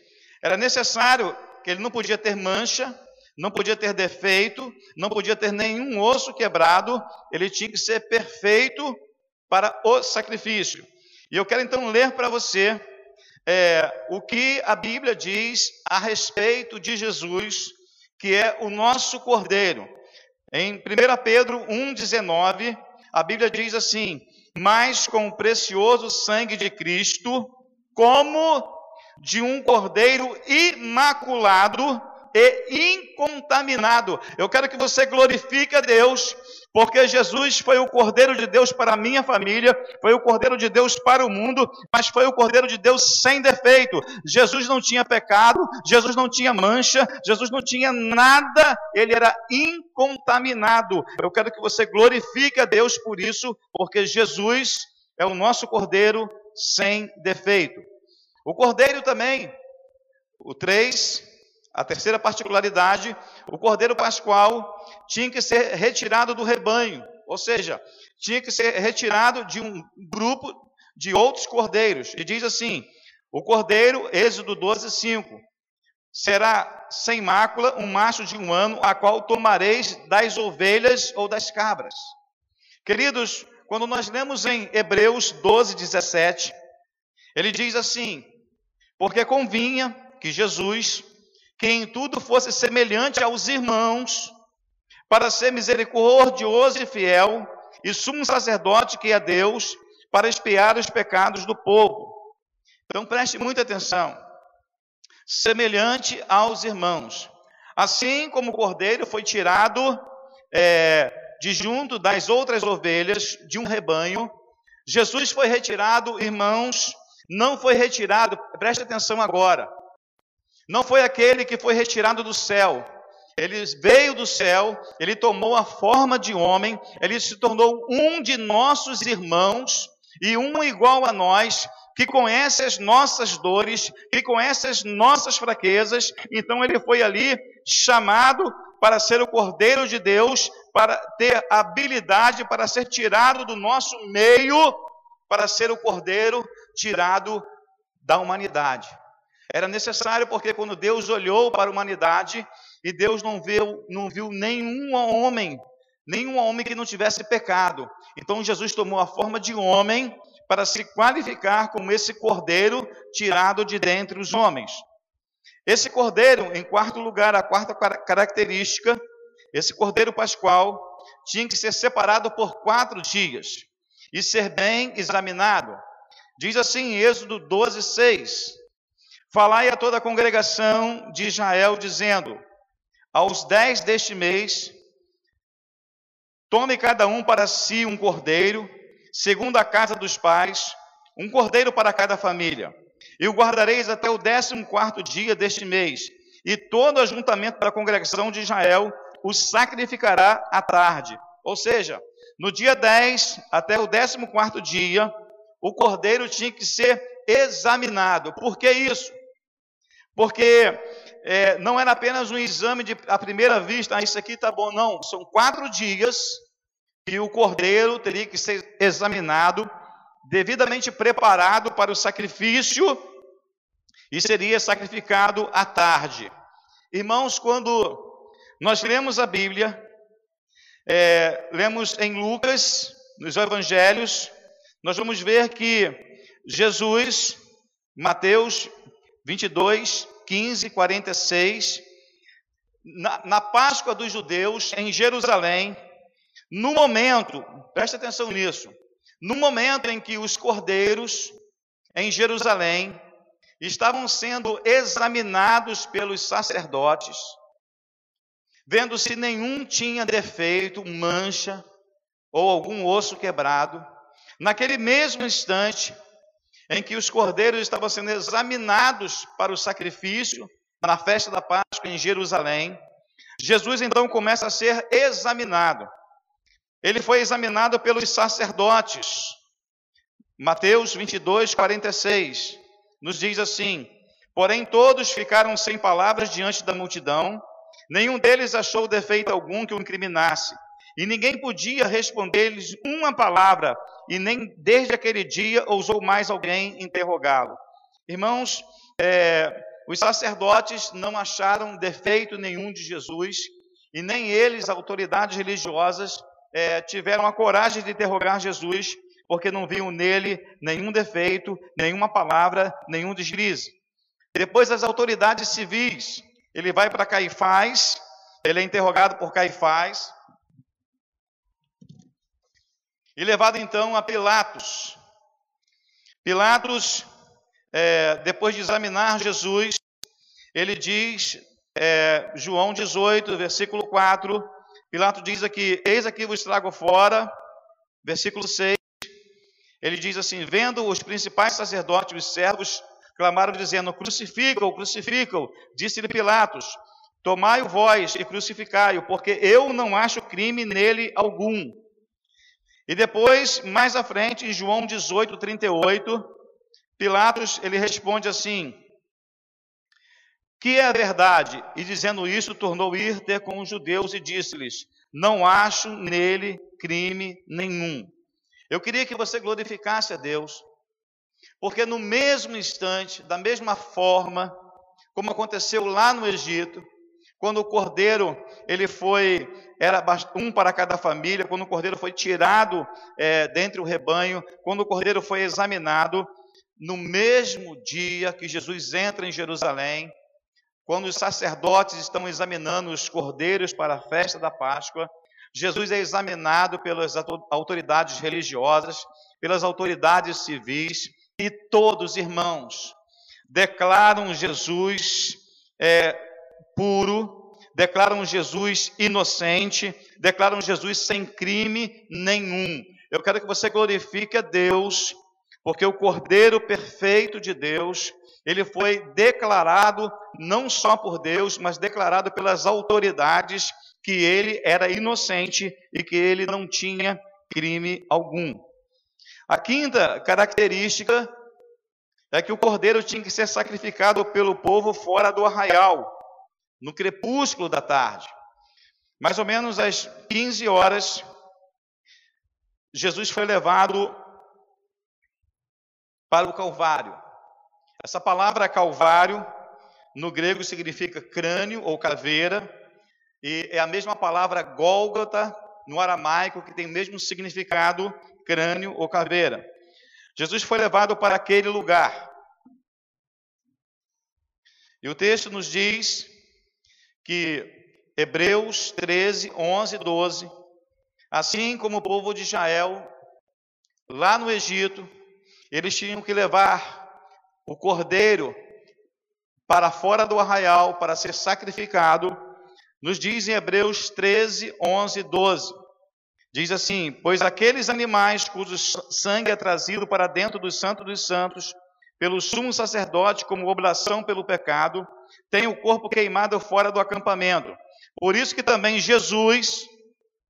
S4: Era necessário que ele não podia ter mancha, não podia ter defeito, não podia ter nenhum osso quebrado, ele tinha que ser perfeito para o sacrifício. E eu quero então ler para você é, o que a Bíblia diz a respeito de Jesus, que é o nosso Cordeiro. Em 1 Pedro 1,19, a Bíblia diz assim: Mas com o precioso sangue de Cristo, como de um cordeiro imaculado e incontaminado. Eu quero que você glorifique a Deus, porque Jesus foi o Cordeiro de Deus para a minha família, foi o Cordeiro de Deus para o mundo, mas foi o Cordeiro de Deus sem defeito. Jesus não tinha pecado, Jesus não tinha mancha, Jesus não tinha nada, ele era incontaminado. Eu quero que você glorifique a Deus por isso, porque Jesus é o nosso Cordeiro sem defeito. O Cordeiro também, o 3, a terceira particularidade, o cordeiro pascual tinha que ser retirado do rebanho, ou seja, tinha que ser retirado de um grupo de outros cordeiros. E diz assim: o cordeiro, Êxodo 12, 5, será sem mácula, um macho de um ano, a qual tomareis das ovelhas ou das cabras. Queridos, quando nós lemos em Hebreus 12, 17, ele diz assim: porque convinha que Jesus que em tudo fosse semelhante aos irmãos, para ser misericordioso e fiel, e sumo sacerdote que é Deus, para expiar os pecados do povo. Então preste muita atenção. Semelhante aos irmãos. Assim como o cordeiro foi tirado é, de junto das outras ovelhas de um rebanho, Jesus foi retirado, irmãos, não foi retirado, preste atenção agora, não foi aquele que foi retirado do céu, ele veio do céu, ele tomou a forma de homem, ele se tornou um de nossos irmãos e um igual a nós, que conhece as nossas dores, que conhece as nossas fraquezas. Então ele foi ali chamado para ser o Cordeiro de Deus, para ter habilidade para ser tirado do nosso meio, para ser o Cordeiro tirado da humanidade. Era necessário porque quando Deus olhou para a humanidade e Deus não viu, não viu nenhum homem, nenhum homem que não tivesse pecado. Então Jesus tomou a forma de homem para se qualificar como esse cordeiro tirado de dentre os homens. Esse cordeiro, em quarto lugar, a quarta característica, esse cordeiro pascual tinha que ser separado por quatro dias e ser bem examinado. Diz assim em Êxodo 12, 6: Falai a toda a congregação de Israel, dizendo: Aos dez deste mês, tome cada um para si um cordeiro, segundo a casa dos pais, um cordeiro para cada família. E o guardareis até o décimo quarto dia deste mês. E todo ajuntamento da congregação de Israel o sacrificará à tarde. Ou seja, no dia 10 até o décimo quarto dia, o cordeiro tinha que ser examinado. Por que isso? Porque é, não era apenas um exame de à primeira vista, ah, isso aqui está bom, não. São quatro dias que o cordeiro teria que ser examinado, devidamente preparado para o sacrifício e seria sacrificado à tarde. Irmãos, quando nós lemos a Bíblia, é, lemos em Lucas, nos Evangelhos, nós vamos ver que Jesus, Mateus 22, 15, 46, na, na Páscoa dos judeus, em Jerusalém, no momento, preste atenção nisso, no momento em que os cordeiros em Jerusalém estavam sendo examinados pelos sacerdotes, vendo se nenhum tinha defeito, mancha ou algum osso quebrado, naquele mesmo instante em que os cordeiros estavam sendo examinados para o sacrifício na festa da Páscoa em Jerusalém, Jesus então começa a ser examinado. Ele foi examinado pelos sacerdotes. Mateus 22, 46 nos diz assim: Porém, todos ficaram sem palavras diante da multidão, nenhum deles achou defeito algum que o incriminasse, e ninguém podia responder-lhes uma palavra, e nem desde aquele dia ousou mais alguém interrogá-lo. Irmãos, é, os sacerdotes não acharam defeito nenhum de Jesus, e nem eles, autoridades religiosas, é, tiveram a coragem de interrogar Jesus, porque não viam nele nenhum defeito, nenhuma palavra, nenhum deslize. Depois as autoridades civis, ele vai para Caifás, ele é interrogado por Caifás, e levado então a Pilatos. Pilatos, é, depois de examinar Jesus, ele diz, é, João 18, versículo 4, Pilatos diz aqui: Eis aqui vos trago fora, versículo 6. Ele diz assim: Vendo os principais sacerdotes e os servos, clamaram dizendo: Crucificam, crucificam. Disse-lhe Pilatos: Tomai-o vós e crucificai-o, porque eu não acho crime nele algum. E depois, mais à frente, em João 18, 38, Pilatos ele responde assim: que é a verdade. E dizendo isso, tornou ir ter com os judeus e disse-lhes: Não acho nele crime nenhum. Eu queria que você glorificasse a Deus, porque no mesmo instante, da mesma forma, como aconteceu lá no Egito, quando o cordeiro ele foi era um para cada família, quando o cordeiro foi tirado é, dentre o rebanho, quando o cordeiro foi examinado, no mesmo dia que Jesus entra em Jerusalém, quando os sacerdotes estão examinando os cordeiros para a festa da Páscoa, Jesus é examinado pelas autoridades religiosas, pelas autoridades civis, e todos, irmãos, declaram Jesus é, puro, declaram Jesus inocente, declaram Jesus sem crime nenhum. Eu quero que você glorifique a Deus, porque o Cordeiro perfeito de Deus, ele foi declarado não só por Deus, mas declarado pelas autoridades que ele era inocente e que ele não tinha crime algum. A quinta característica é que o cordeiro tinha que ser sacrificado pelo povo fora do arraial, no crepúsculo da tarde. Mais ou menos às 15 horas, Jesus foi levado para o Calvário. Essa palavra Calvário, no grego, significa crânio ou caveira, e é a mesma palavra Gólgota, no aramaico, que tem o mesmo significado, crânio ou caveira. Jesus foi levado para aquele lugar. E o texto nos diz que Hebreus 13, 11, 12, assim como o povo de Israel, lá no Egito, eles tinham que levar o cordeiro para fora do arraial para ser sacrificado, nos diz em Hebreus 13, 11, 12. Diz assim: Pois aqueles animais cujo sangue é trazido para dentro do Santo dos Santos, pelo sumo sacerdote, como oblação pelo pecado, têm o corpo queimado fora do acampamento. Por isso que também Jesus,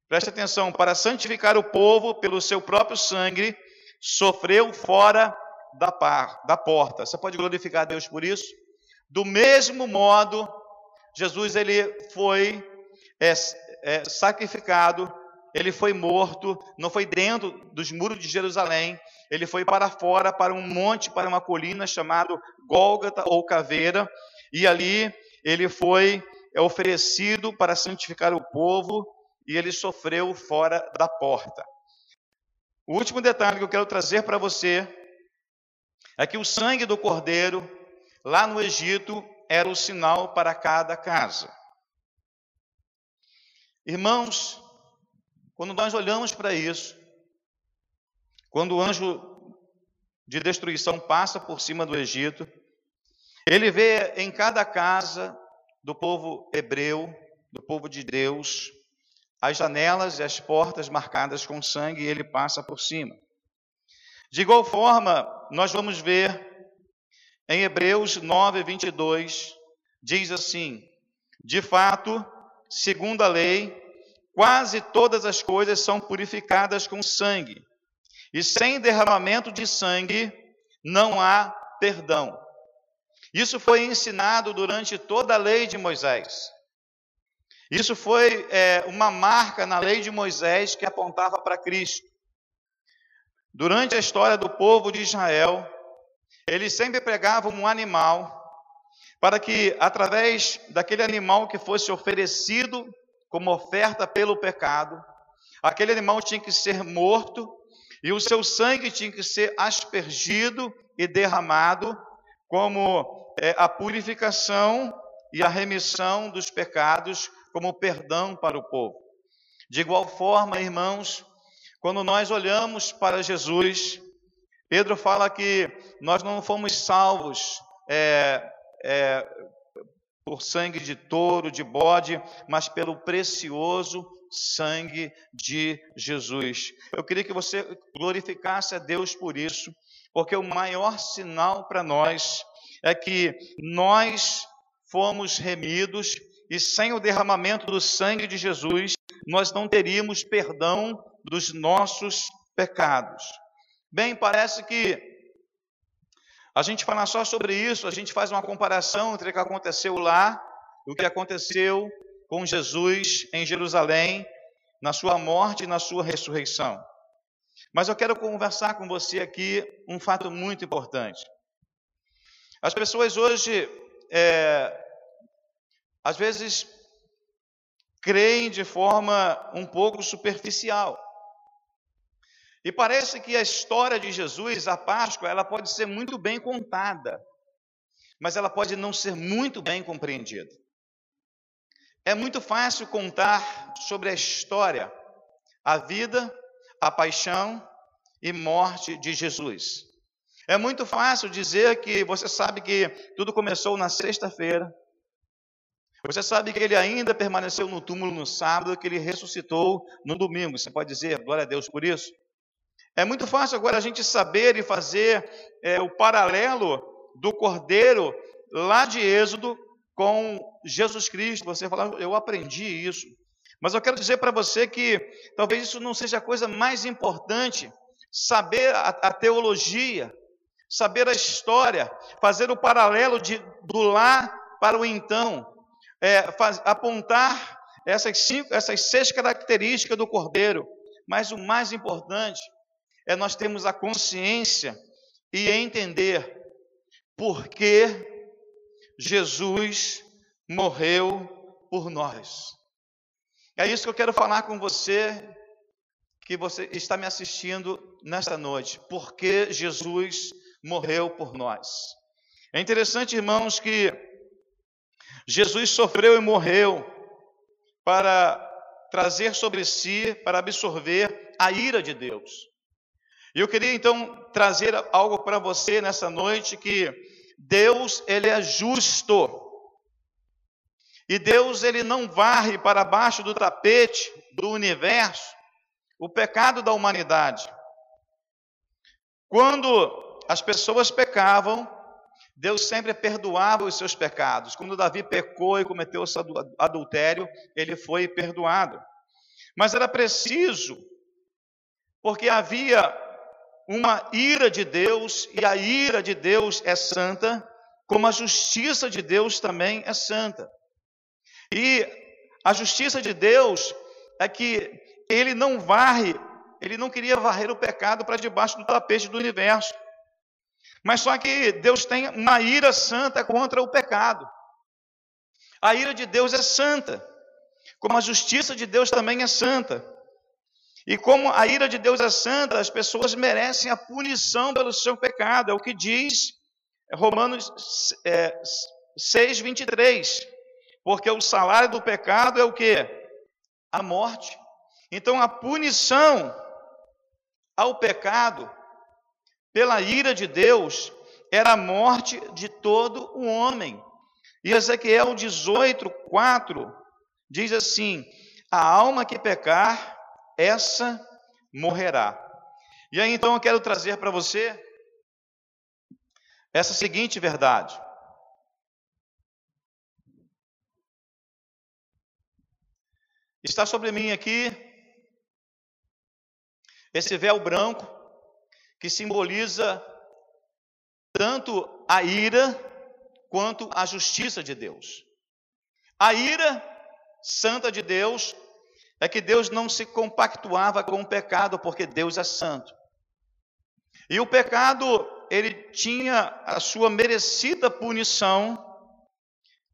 S4: preste atenção, para santificar o povo pelo seu próprio sangue, sofreu fora da, par, da porta. Você pode glorificar a Deus por isso? Do mesmo modo, Jesus ele foi é, é, sacrificado, ele foi morto, não foi dentro dos muros de Jerusalém, ele foi para fora, para um monte, para uma colina chamado Gólgata ou Caveira, e ali ele foi oferecido para santificar o povo, e ele sofreu fora da porta. O último detalhe que eu quero trazer para você é que o sangue do cordeiro, lá no Egito, era o sinal para cada casa. Irmãos, quando nós olhamos para isso, quando o anjo de destruição passa por cima do Egito, ele vê em cada casa do povo hebreu, do povo de Deus, as janelas e as portas marcadas com sangue e ele passa por cima. De igual forma, nós vamos ver em Hebreus 9, 22, diz assim: De fato, segundo a lei, quase todas as coisas são purificadas com sangue, e sem derramamento de sangue não há perdão. Isso foi ensinado durante toda a lei de Moisés. Isso foi é, uma marca na lei de Moisés que apontava para Cristo. Durante a história do povo de Israel, eles sempre pregavam um animal para que, através daquele animal que fosse oferecido como oferta pelo pecado, aquele animal tinha que ser morto e o seu sangue tinha que ser aspergido e derramado como é, a purificação e a remissão dos pecados como perdão para o povo. De igual forma, irmãos, quando nós olhamos para Jesus, Pedro fala que nós não fomos salvos é, é, por sangue de touro, de bode, mas pelo precioso sangue de Jesus. Eu queria que você glorificasse a Deus por isso, porque o maior sinal para nós é que nós fomos remidos e sem o derramamento do sangue de Jesus, nós não teríamos perdão dos nossos pecados. Bem, parece que a gente fala só sobre isso, a gente faz uma comparação entre o que aconteceu lá e o que aconteceu com Jesus em Jerusalém, na sua morte e na sua ressurreição. Mas eu quero conversar com você aqui um fato muito importante. As pessoas hoje é, às vezes creem de forma um pouco superficial. E parece que a história de Jesus, a Páscoa, ela pode ser muito bem contada, mas ela pode não ser muito bem compreendida. é muito fácil contar sobre a história, a vida, a paixão e morte de Jesus. É muito fácil dizer que você sabe que tudo começou na sexta-feira. Você sabe que ele ainda permaneceu no túmulo no sábado, que ele ressuscitou no domingo. Você pode dizer glória a Deus por isso? É muito fácil agora a gente saber e fazer é, o paralelo do cordeiro lá de Êxodo com Jesus Cristo. Você fala, eu aprendi isso. Mas eu quero dizer para você que talvez isso não seja a coisa mais importante. Saber a, a teologia, saber a história, fazer o paralelo de, do lá para o então, é, faz, apontar essas, cinco, essas seis características do cordeiro. Mas o mais importante é nós termos a consciência e entender por que Jesus morreu por nós. É isso que eu quero falar com você que você está me assistindo nesta noite. Por que Jesus morreu por nós. É interessante, irmãos, que Jesus sofreu e morreu para trazer sobre si, para absorver a ira de Deus. E eu queria então trazer algo para você nessa noite que Deus, ele é justo. E Deus, ele não varre para baixo do tapete do universo o pecado da humanidade. Quando as pessoas pecavam, Deus sempre perdoava os seus pecados. Quando Davi pecou e cometeu adultério, ele foi perdoado. Mas era preciso, porque havia uma ira de Deus, e a ira de Deus é santa, como a justiça de Deus também é santa. E a justiça de Deus é que ele não varre, ele não queria varrer o pecado para debaixo do tapete do universo. Mas só que Deus tem uma ira santa contra o pecado. A ira de Deus é santa, como a justiça de Deus também é santa. E como a ira de Deus é santa, as pessoas merecem a punição pelo seu pecado. É o que diz Romanos é, 6, 23. Porque o salário do pecado é o que? A morte. Então a punição ao pecado pela ira de Deus, era a morte de todo o homem. E Ezequiel 18, 4 diz assim: A alma que pecar, essa morrerá. E aí então eu quero trazer para você essa seguinte verdade. Está sobre mim aqui esse véu branco que simboliza tanto a ira quanto a justiça de Deus. A ira santa de Deus é que Deus não se compactuava com o pecado, porque Deus é santo. E o pecado, ele tinha a sua merecida punição,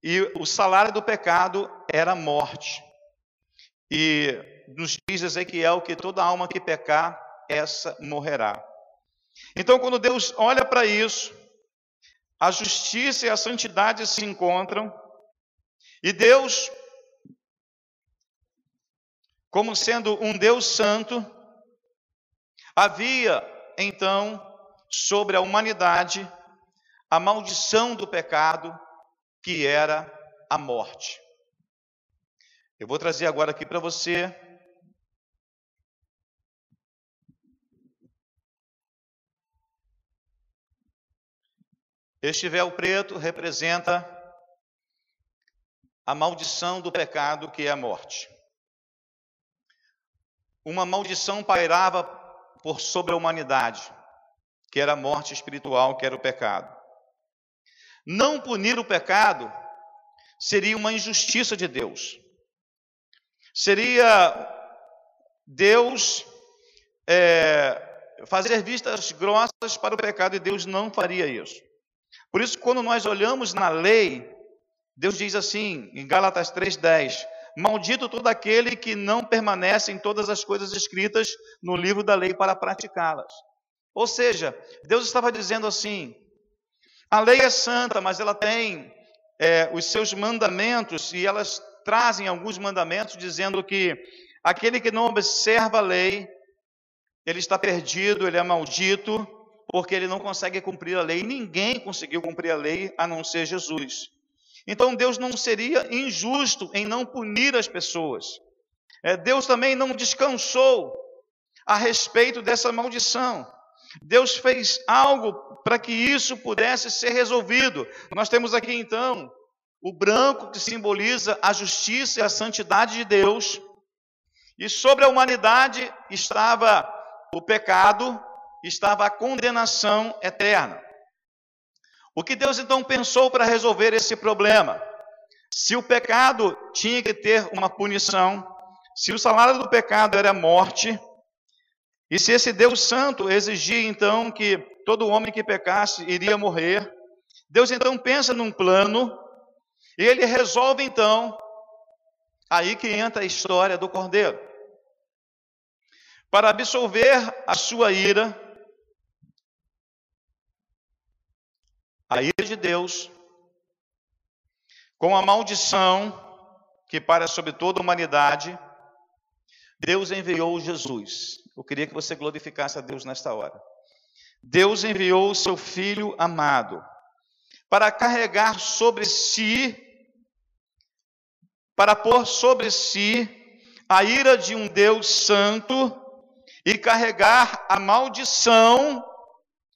S4: e o salário do pecado era a morte. E nos diz Ezequiel que toda alma que pecar, essa morrerá. Então, quando Deus olha para isso, a justiça e a santidade se encontram, e Deus, como sendo um Deus santo, havia então sobre a humanidade a maldição do pecado, que era a morte. Eu vou trazer agora aqui para você Este véu preto representa a maldição do pecado, que é a morte. Uma maldição pairava por sobre a humanidade, que era a morte espiritual, que era o pecado. Não punir o pecado seria uma injustiça de Deus. Seria Deus é, fazer vistas grossas para o pecado e Deus não faria isso. Por isso, quando nós olhamos na lei, Deus diz assim, em Gálatas 3,10: Maldito todo aquele que não permanece em todas as coisas escritas no livro da lei para praticá-las. Ou seja, Deus estava dizendo assim: a lei é santa, mas ela tem é, os seus mandamentos e elas trazem alguns mandamentos dizendo que aquele que não observa a lei, ele está perdido, ele é maldito, porque ele não consegue cumprir a lei. Ninguém conseguiu cumprir a lei a não ser Jesus. Então Deus não seria injusto em não punir as pessoas. É, Deus também não descansou a respeito dessa maldição. Deus fez algo para que isso pudesse ser resolvido. Nós temos aqui então o branco que simboliza a justiça e a santidade de Deus, e sobre a humanidade estava o pecado, estava a condenação eterna. O que Deus então pensou para resolver esse problema? Se o pecado tinha que ter uma punição, se o salário do pecado era morte, e se esse Deus Santo exigia então que todo homem que pecasse iria morrer, Deus então pensa num plano e ele resolve então, aí que entra a história do cordeiro. Para absolver a sua ira, a ira de Deus, com a maldição que para sobre toda a humanidade, Deus enviou Jesus. Eu queria que você glorificasse a Deus nesta hora. Deus enviou o seu Filho amado para carregar sobre si, para pôr sobre si a ira de um Deus santo e carregar a maldição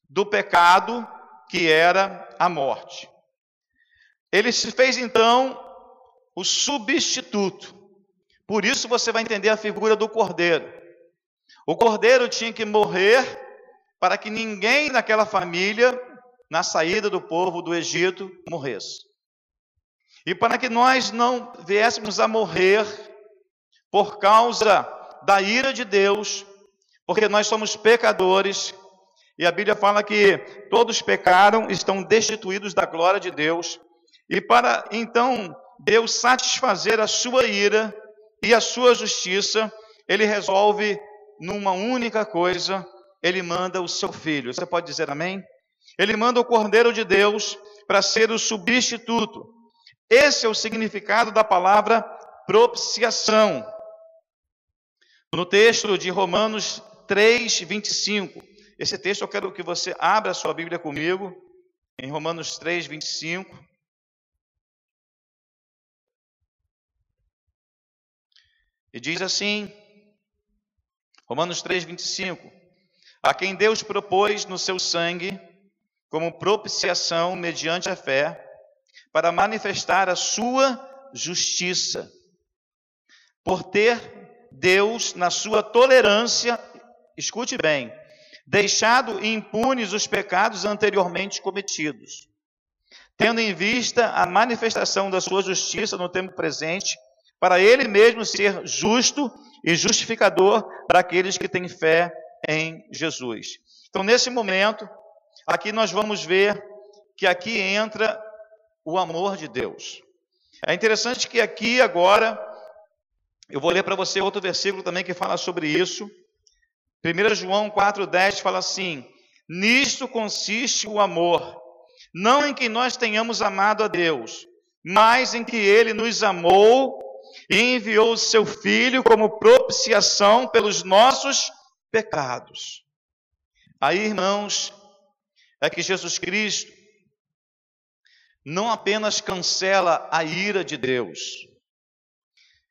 S4: do pecado que era a morte. Ele se fez então o substituto. Por isso você vai entender a figura do cordeiro. O cordeiro tinha que morrer para que ninguém naquela família, na saída do povo do Egito, morresse. E para que nós não viéssemos a morrer por causa da ira de Deus, porque nós somos pecadores, e a Bíblia fala que todos pecaram, estão destituídos da glória de Deus, e para então Deus satisfazer a sua ira e a sua justiça, ele resolve numa única coisa, ele manda o seu filho. Você pode dizer amém? Ele manda o Cordeiro de Deus para ser o substituto. Esse é o significado da palavra propiciação. No texto de Romanos 3, 25. Esse texto eu quero que você abra a sua Bíblia comigo, em Romanos 3, 25. E diz assim: Romanos 3, 25. A quem Deus propôs no seu sangue, como propiciação mediante a fé, para manifestar a sua justiça, por ter Deus, na sua tolerância, escute bem, deixado impunes os pecados anteriormente cometidos, tendo em vista a manifestação da sua justiça no tempo presente, para ele mesmo ser justo e justificador para aqueles que têm fé em Jesus. Então, nesse momento, aqui nós vamos ver que aqui entra o amor de Deus. É interessante que aqui agora, eu vou ler para você outro versículo também que fala sobre isso. 1 João 4,10 fala assim: Nisto consiste o amor, não em que nós tenhamos amado a Deus, mas em que Ele nos amou e enviou o seu Filho como propiciação pelos nossos pecados. Aí, irmãos, é que Jesus Cristo não apenas cancela a ira de Deus,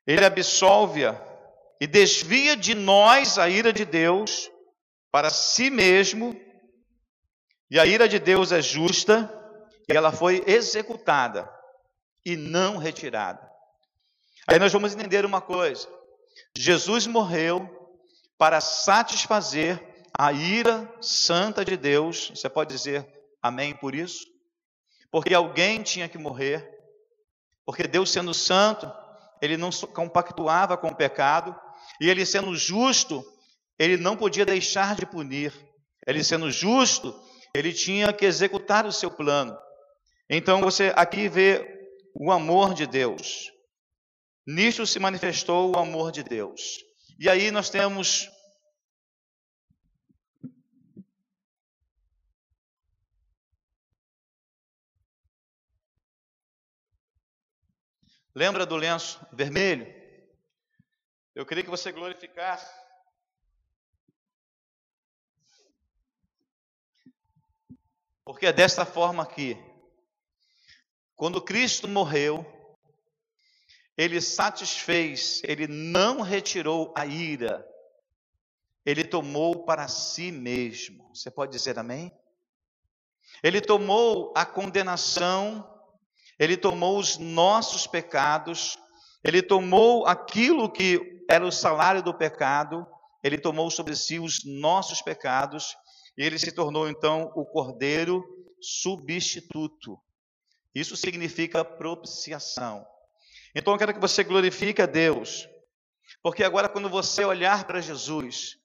S4: ele absolve-a e desvia de nós a ira de Deus para si mesmo, e a ira de Deus é justa, e ela foi executada e não retirada. Aí nós vamos entender uma coisa: Jesus morreu para satisfazer a ira santa de Deus. Você pode dizer amém por isso? Porque alguém tinha que morrer, porque Deus, sendo santo, ele não compactuava com o pecado, e ele sendo justo, ele não podia deixar de punir. Ele sendo justo, ele tinha que executar o seu plano. Então você aqui vê o amor de Deus. Nisto se manifestou o amor de Deus. E aí nós temos Lembra do lenço vermelho? Eu queria que você glorificasse. Porque é desta forma que, quando Cristo morreu, ele satisfez, ele não retirou a ira, ele tomou para si mesmo. Você pode dizer amém? Ele tomou a condenação ele tomou os nossos pecados, ele tomou aquilo que era o salário do pecado, ele tomou sobre si os nossos pecados, e ele se tornou então o cordeiro substituto. Isso significa propiciação. Então eu quero que você glorifique a Deus, porque agora quando você olhar para Jesus,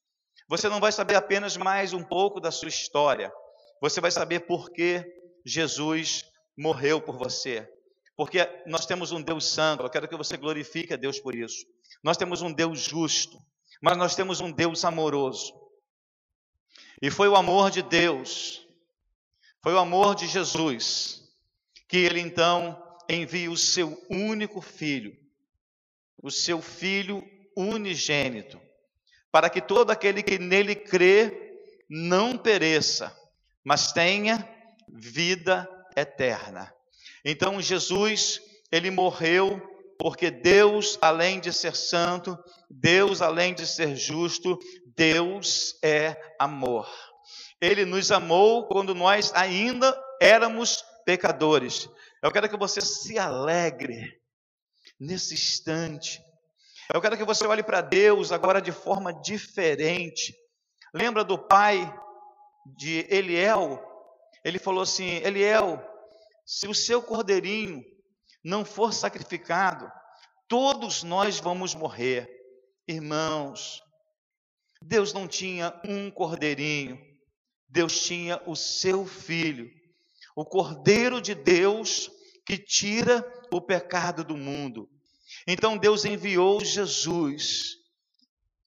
S4: você não vai saber apenas mais um pouco da sua história, você vai saber por que Jesus morreu por você. Porque nós temos um Deus santo, eu quero que você glorifique a Deus por isso. Nós temos um Deus justo, mas nós temos um Deus amoroso. E foi o amor de Deus, foi o amor de Jesus, que ele então envia o seu único filho, o seu filho unigênito, para que todo aquele que nele crê não pereça, mas tenha vida eterna. Então Jesus, ele morreu porque Deus, além de ser santo, Deus, além de ser justo, Deus é amor. Ele nos amou quando nós ainda éramos pecadores. Eu quero que você se alegre nesse instante. Eu quero que você olhe para Deus agora de forma diferente. Lembra do pai de Eliel? Ele falou assim: Eliel, se o seu cordeirinho não for sacrificado, todos nós vamos morrer. Irmãos, Deus não tinha um cordeirinho, Deus tinha o seu filho, o cordeiro de Deus que tira o pecado do mundo. Então Deus enviou Jesus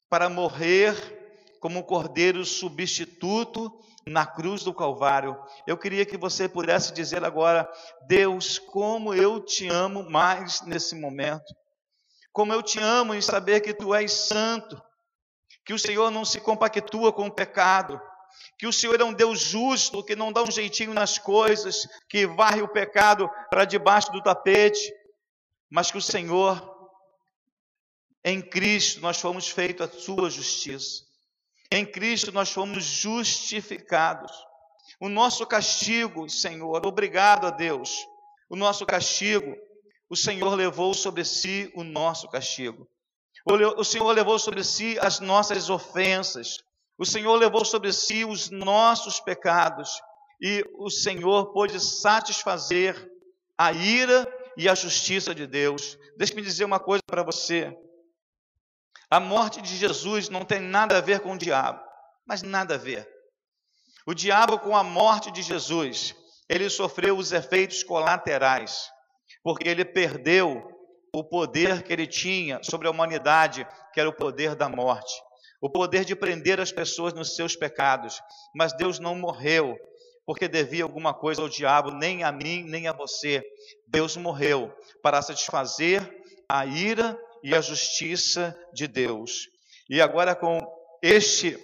S4: para morrer como cordeiro substituto na cruz do Calvário. Eu queria que você pudesse dizer agora: Deus, como eu te amo mais nesse momento. Como eu te amo em saber que tu és santo, que o Senhor não se compactua com o pecado, que o Senhor é um Deus justo, que não dá um jeitinho nas coisas, que varre o pecado para debaixo do tapete, mas que o Senhor, em Cristo, nós fomos feitos a sua justiça. Em Cristo nós fomos justificados. O nosso castigo, Senhor, obrigado a Deus. O nosso castigo, o Senhor levou sobre si o nosso castigo. O Senhor levou sobre si as nossas ofensas. O Senhor levou sobre si os nossos pecados. E o Senhor pôde satisfazer a ira e a justiça de Deus. Deixe-me dizer uma coisa para você. A morte de Jesus não tem nada a ver com o diabo, mas nada a ver. O diabo, com a morte de Jesus, ele sofreu os efeitos colaterais, porque ele perdeu o poder que ele tinha sobre a humanidade, que era o poder da morte, o poder de prender as pessoas nos seus pecados. Mas Deus não morreu porque devia alguma coisa ao diabo, nem a mim, nem a você. Deus morreu para satisfazer a ira e a justiça de Deus. E agora com este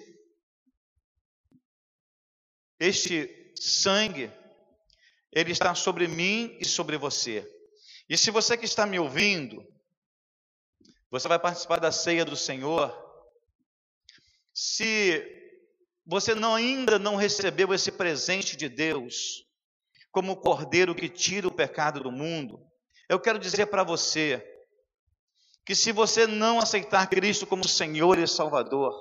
S4: este sangue, ele está sobre mim e sobre você. E se você que está me ouvindo, você vai participar da ceia do Senhor, se você não, ainda não recebeu esse presente de Deus, como o cordeiro que tira o pecado do mundo, eu quero dizer para você, que se você não aceitar Cristo como Senhor e Salvador,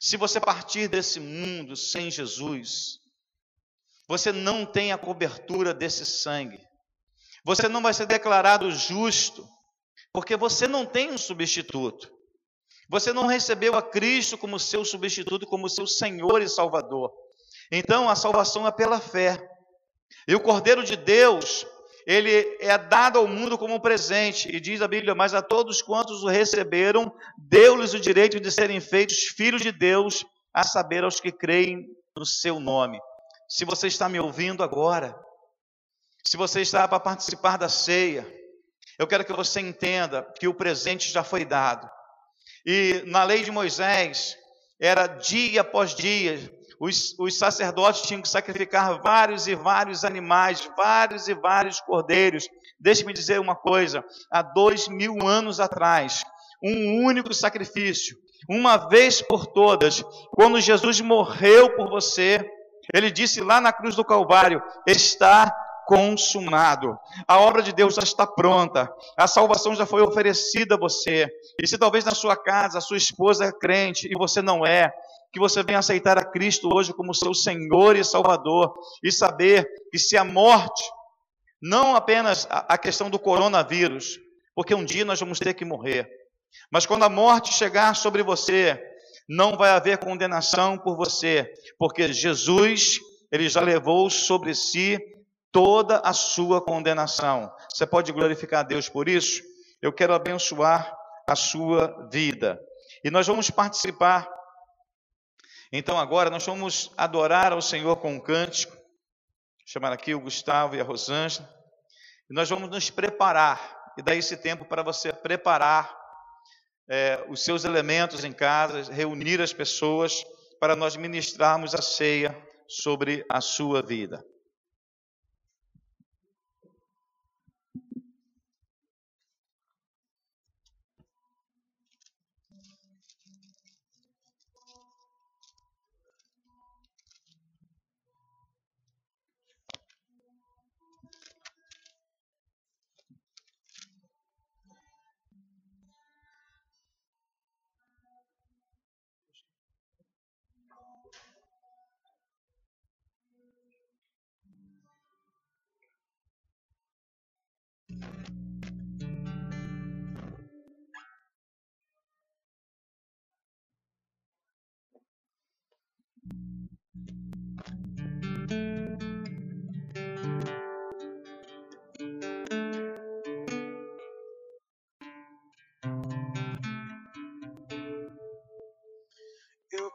S4: se você partir desse mundo sem Jesus, você não tem a cobertura desse sangue. Você não vai ser declarado justo, porque você não tem um substituto. Você não recebeu a Cristo como seu substituto, como seu Senhor e Salvador. Então a salvação é pela fé. E o Cordeiro de Deus, ele é dado ao mundo como um presente, e diz a Bíblia: Mas a todos quantos o receberam, deu-lhes o direito de serem feitos filhos de Deus, a saber, aos que creem no seu nome. Se você está me ouvindo agora, se você está para participar da ceia, Eu quero que você entenda que o presente já foi dado. E na lei de Moisés, era dia após dia, os, os, sacerdotes tinham que sacrificar vários e vários animais, vários e vários cordeiros. Deixe-me dizer uma coisa: há dois mil anos atrás, um único sacrifício, uma vez por todas, quando Jesus morreu por você, ele disse lá na cruz do Calvário: está consumado. A obra de Deus já está pronta. A salvação já foi oferecida a você. E se talvez na sua casa a sua esposa é crente e você não é, que você venha aceitar a Cristo hoje como seu Senhor e Salvador e saber que se a morte, não apenas a questão do coronavírus, porque um dia nós vamos ter que morrer, mas quando a morte chegar sobre você, não vai haver condenação por você, porque Jesus, ele já levou sobre si toda a sua condenação. Você pode glorificar a Deus por isso? Eu quero abençoar a sua vida. E nós vamos participar. Então agora nós vamos adorar ao Senhor com um cântico. Chamar aqui o Gustavo e a Rosângela. E nós vamos nos preparar e dar esse tempo para você preparar é, os seus elementos em casa, reunir as pessoas para nós ministrarmos a ceia sobre a sua vida.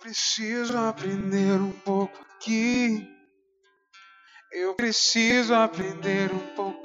S3: Preciso aprender um pouco aqui. Eu preciso aprender um pouco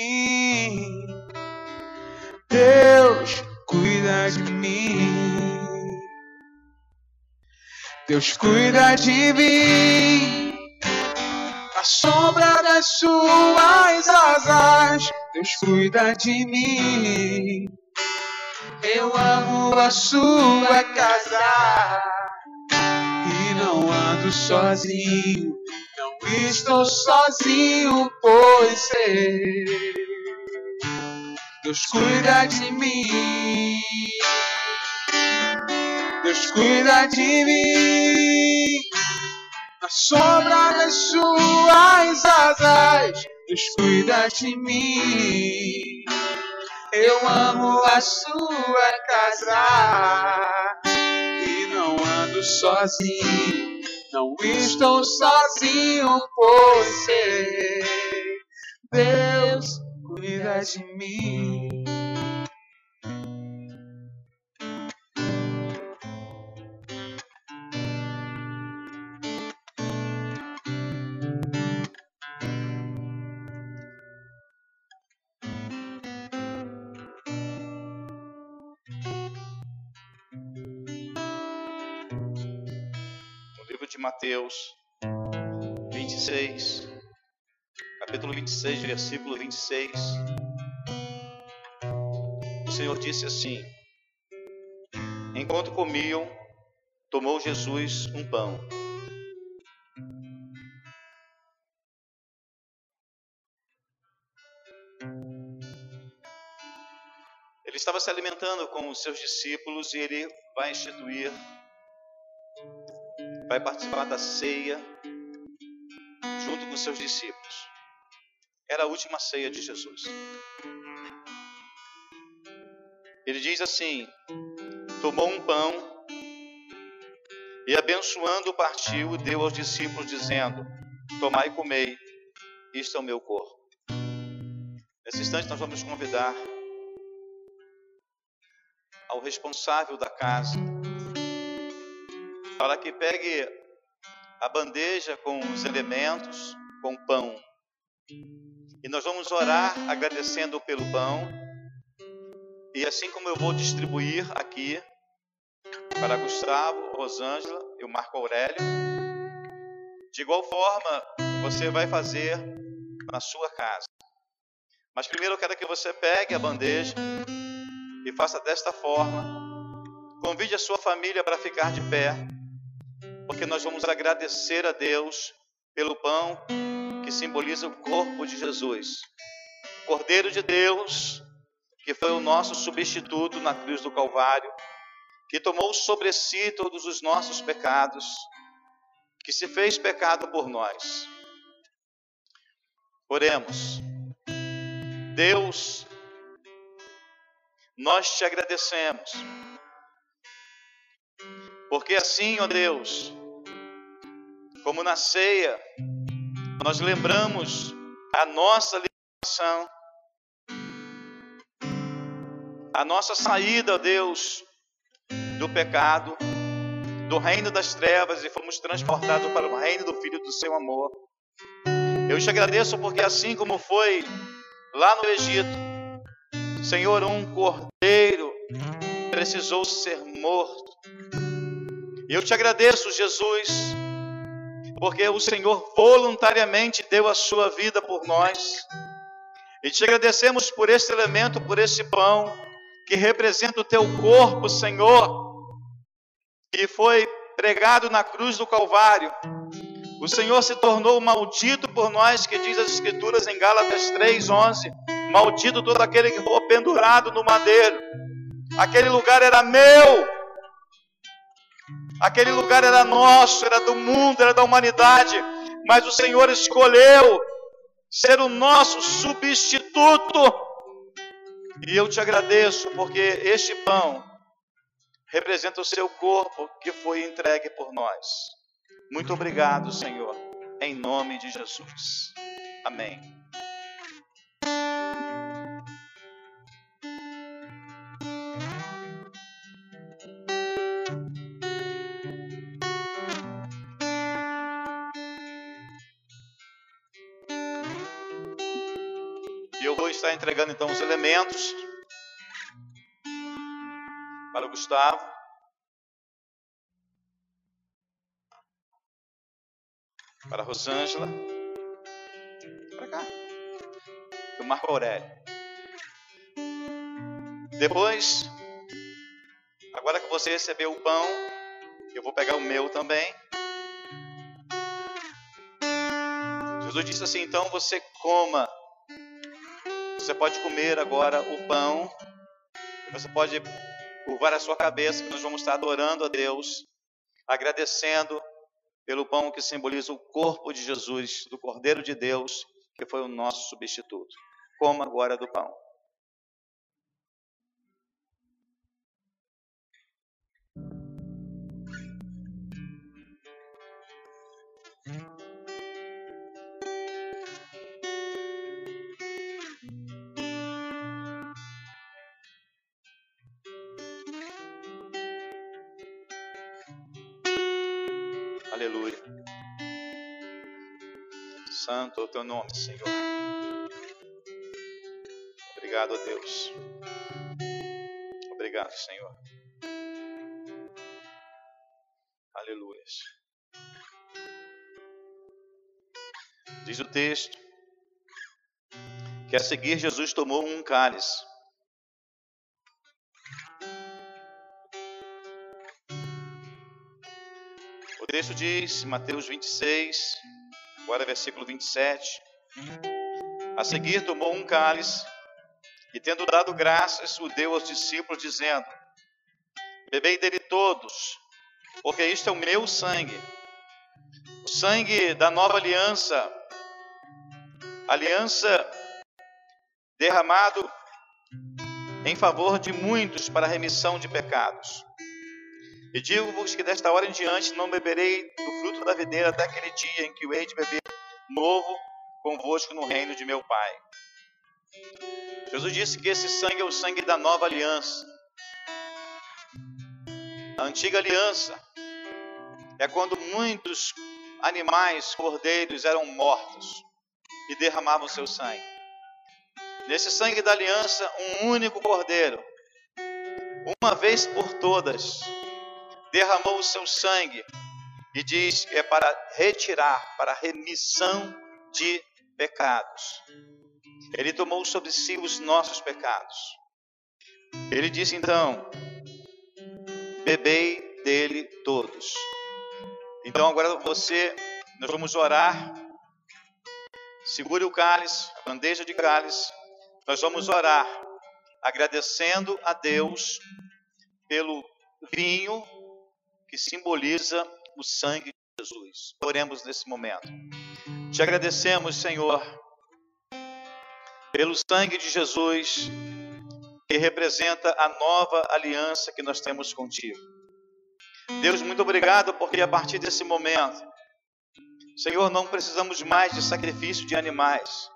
S3: mim. Deus cuida de mim. Deus cuida de mim. A sombra das suas asas, Deus cuida de mim. Eu amo a sua casa não ando sozinho, estou sozinho, pois sei. Deus cuida de mim, Deus cuida de mim, na sombra das suas asas, Deus cuida de mim. Eu amo a sua casa não ando sozinho, não estou sozinho, pois sei, Deus cuida de mim.
S4: Mateus 26, capítulo 26, versículo 26. O Senhor disse assim: Enquanto comiam, tomou Jesus um pão. Ele estava se alimentando com os seus discípulos e ele vai instituir vai participar da ceia junto com seus discípulos. Era a última ceia de Jesus. ele diz assim: tomou um pão e abençoando partiu e deu aos discípulos, dizendo: Tomai e comei, isto é o meu corpo. Nesse instante, nós vamos convidar ao responsável da casa para que pegue a bandeja com os elementos, com o pão. E nós vamos orar agradecendo pelo pão. E assim como eu vou distribuir aqui para Gustavo, Rosângela e o Marco Aurélio, de igual forma você vai fazer na sua casa. Mas primeiro eu quero que você pegue a bandeja e faça desta forma. Convide a sua família para ficar de pé, porque nós vamos agradecer a Deus pelo pão que simboliza o corpo de Jesus. Cordeiro de Deus, que foi o nosso substituto na cruz do Calvário, que tomou sobre si todos os nossos pecados, que se fez pecado por nós. Oremos. Deus, nós te agradecemos, porque assim, ó Deus, como na ceia, nós lembramos a nossa libertação, a nossa saída, Deus, do pecado, do reino das trevas e fomos transportados para o reino do Filho do seu amor. Eu te agradeço porque assim como foi lá no Egito, Senhor, um cordeiro precisou ser morto. E eu te agradeço, Jesus, porque o Senhor voluntariamente deu a sua vida por nós. E te agradecemos por esse elemento, por esse pão, que representa o teu corpo, Senhor, que foi pregado na cruz do Calvário o Senhor se tornou maldito por nós, que diz as Escrituras em Gálatas 3,11: Maldito todo aquele que foi pendurado no madeiro. Aquele lugar era meu, aquele lugar era nosso, era do mundo, era da humanidade, mas o Senhor escolheu ser o nosso substituto. E eu te agradeço, porque este pão representa o seu corpo que foi entregue por nós. Muito obrigado, Senhor, em nome de Jesus. Amém. E estar entregando então os elementos para o Gustavo. para Rosângela, para cá, do Marco Aurélio. Depois, agora que você recebeu o pão, eu vou pegar o meu também. Jesus disse assim: então você coma. Você pode comer agora o pão. Você pode curvar a sua cabeça, que nós vamos estar adorando a Deus, agradecendo pelo pão que simboliza o corpo de Jesus, do Cordeiro de Deus, que foi o nosso substituto. Coma agora do pão. Santo é o teu nome, Senhor. Obrigado, Deus. Obrigado, Senhor. Aleluia. Diz o texto que a seguir Jesus tomou um cálice texto diz, Mateus 26, agora versículo 27. A seguir tomou um cálice e, tendo dado graças, o deu aos discípulos, dizendo: Bebei dele todos, porque isto é o meu sangue, o sangue da nova aliança, aliança derramado em favor de muitos para a remissão de pecados. E digo-vos que desta hora em diante não beberei do fruto da videira até aquele dia em que o hei de beber novo convosco no reino de meu Pai. Jesus disse que esse sangue é o sangue da nova aliança. A antiga aliança é quando muitos animais, cordeiros eram mortos e derramavam seu sangue. Nesse sangue da aliança, um único cordeiro, uma vez por todas, derramou o seu sangue e diz que é para retirar, para remissão de pecados. Ele tomou sobre si os nossos pecados. Ele disse então: Bebei dele todos. Então agora você, nós vamos orar. Segure o cálice, a bandeja de cálice. Nós vamos orar, agradecendo a Deus pelo vinho que simboliza o sangue de Jesus. Oremos nesse momento. Te agradecemos, Senhor, pelo sangue de Jesus que representa a nova aliança que nós temos contigo. Deus, muito obrigado porque a partir desse momento, Senhor, não precisamos mais de sacrifício de animais,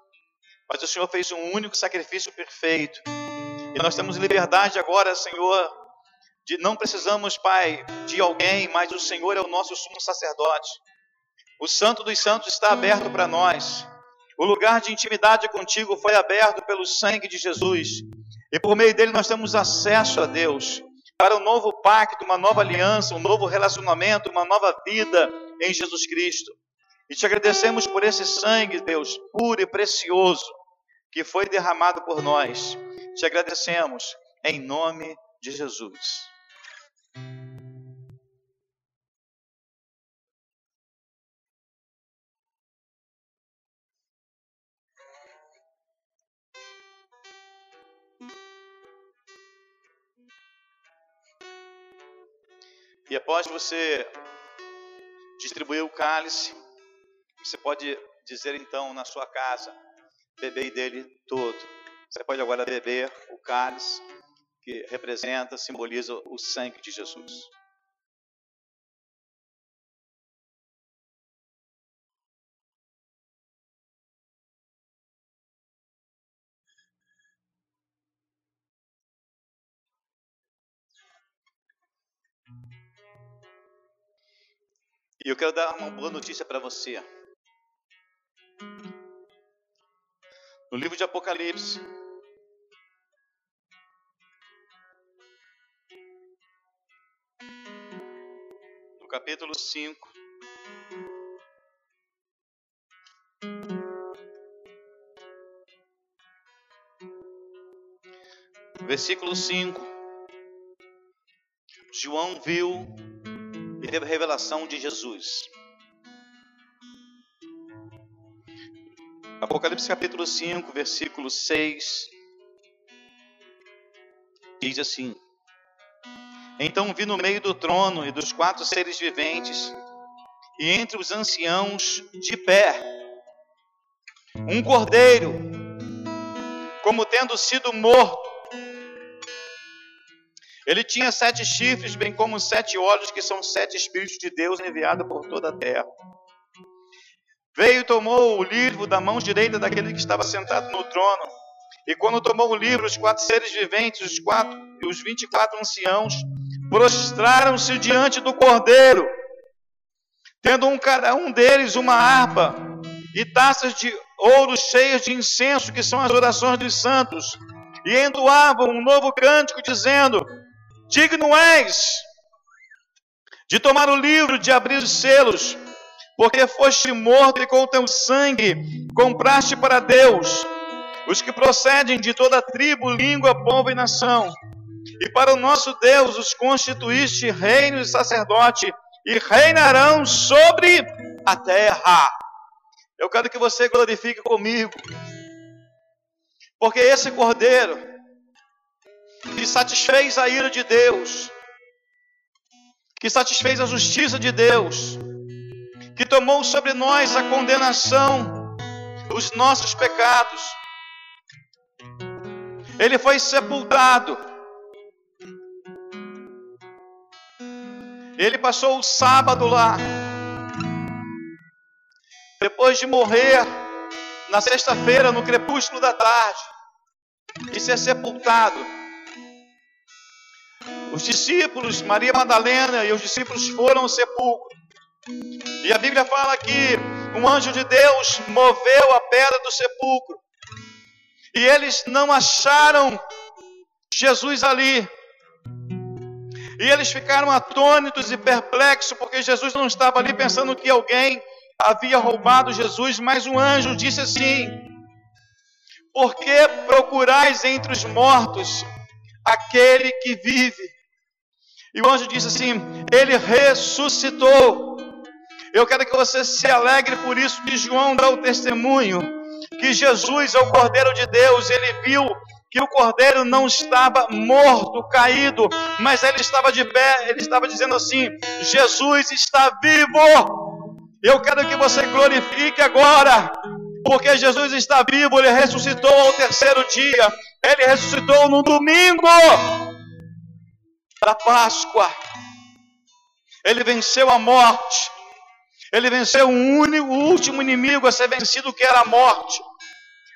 S4: mas o Senhor fez um único sacrifício perfeito. E nós temos liberdade agora, Senhor, de não precisamos, Pai, de alguém, mas o Senhor é o nosso sumo sacerdote. O Santo dos Santos está aberto para nós. O lugar de intimidade contigo foi aberto pelo sangue de Jesus. E por meio dele nós temos acesso a Deus para um novo pacto, uma nova aliança, um novo relacionamento, uma nova vida em Jesus Cristo. E te agradecemos por esse sangue, Deus, puro e precioso, que foi derramado por nós. Te agradecemos em nome de Jesus. E após você distribuir o cálice, você pode dizer então na sua casa: bebei dele todo. Você pode agora beber o cálice que representa, simboliza o sangue de Jesus. E eu quero dar uma boa notícia para você. No livro de Apocalipse, no capítulo 5, versículo 5, João viu teve a revelação de Jesus. Apocalipse capítulo 5, versículo 6, diz assim: Então vi no meio do trono e dos quatro seres viventes, e entre os anciãos de pé, um cordeiro, como tendo sido morto, ele tinha sete chifres, bem como sete olhos, que são sete Espíritos de Deus enviados por toda a terra. Veio e tomou o livro da mão direita daquele que estava sentado no trono. E quando tomou o livro, os quatro seres viventes, os quatro e os vinte e quatro anciãos, prostraram-se diante do Cordeiro, tendo um cada um deles uma harpa e taças de ouro cheias de incenso, que são as orações dos santos, e entoavam um novo cântico, dizendo: Digno és de tomar o livro, de abrir os selos, porque foste morto e com teu sangue compraste para Deus os que procedem de toda tribo, língua, povo e nação. E para o nosso Deus os constituíste reino e sacerdote, e reinarão sobre a terra. Eu quero que você glorifique comigo, porque esse cordeiro que satisfez a ira de Deus, que satisfez a justiça de Deus, que tomou sobre nós a condenação, os nossos pecados. Ele foi sepultado. Ele passou o sábado lá. Depois de morrer, na sexta-feira, no crepúsculo da tarde, e ser sepultado. Os discípulos, Maria Madalena e os discípulos foram ao sepulcro. E a Bíblia fala que um anjo de Deus moveu a pedra do sepulcro. E eles não acharam Jesus ali. E eles ficaram atônitos e perplexos, porque Jesus não estava ali pensando que alguém havia roubado Jesus, mas um anjo disse assim: Por que procurais entre os mortos aquele que vive? E o anjo disse assim: Ele ressuscitou. Eu quero que você se alegre por isso que João dá o testemunho que Jesus é o Cordeiro de Deus. Ele viu que o cordeiro não estava morto, caído, mas ele estava de pé. Ele estava dizendo assim: Jesus está vivo. Eu quero que você glorifique agora, porque Jesus está vivo. Ele ressuscitou ao terceiro dia. Ele ressuscitou no domingo da Páscoa. Ele venceu a morte. Ele venceu o único, o último inimigo a ser vencido, que era a morte.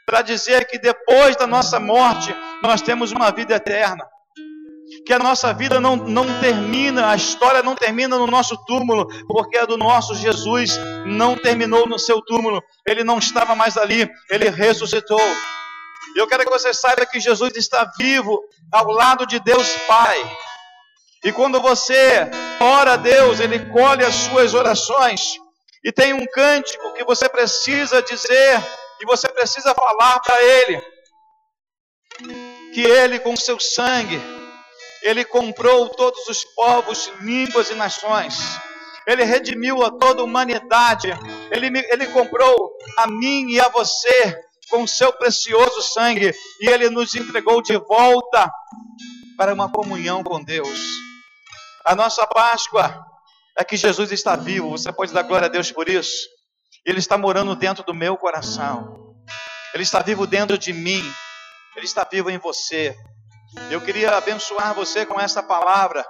S4: Para dizer que depois da nossa morte, nós temos uma vida eterna. Que a nossa vida não, não termina, a história não termina no nosso túmulo, porque a do nosso Jesus não terminou no seu túmulo. Ele não estava mais ali, ele ressuscitou. Eu quero que você saiba que Jesus está vivo ao lado de Deus Pai. E quando você ora a Deus, Ele colhe as suas orações. E tem um cântico que você precisa dizer, e você precisa falar para Ele. Que Ele, com seu sangue, Ele comprou todos os povos, línguas e nações. Ele redimiu a toda a humanidade. Ele, ele comprou a mim e a você com seu precioso sangue. E Ele nos entregou de volta para uma comunhão com Deus. A nossa Páscoa é que Jesus está vivo. Você pode dar glória a Deus por isso? Ele está morando dentro do meu coração. Ele está vivo dentro de mim. Ele está vivo em você. Eu queria abençoar você com essa palavra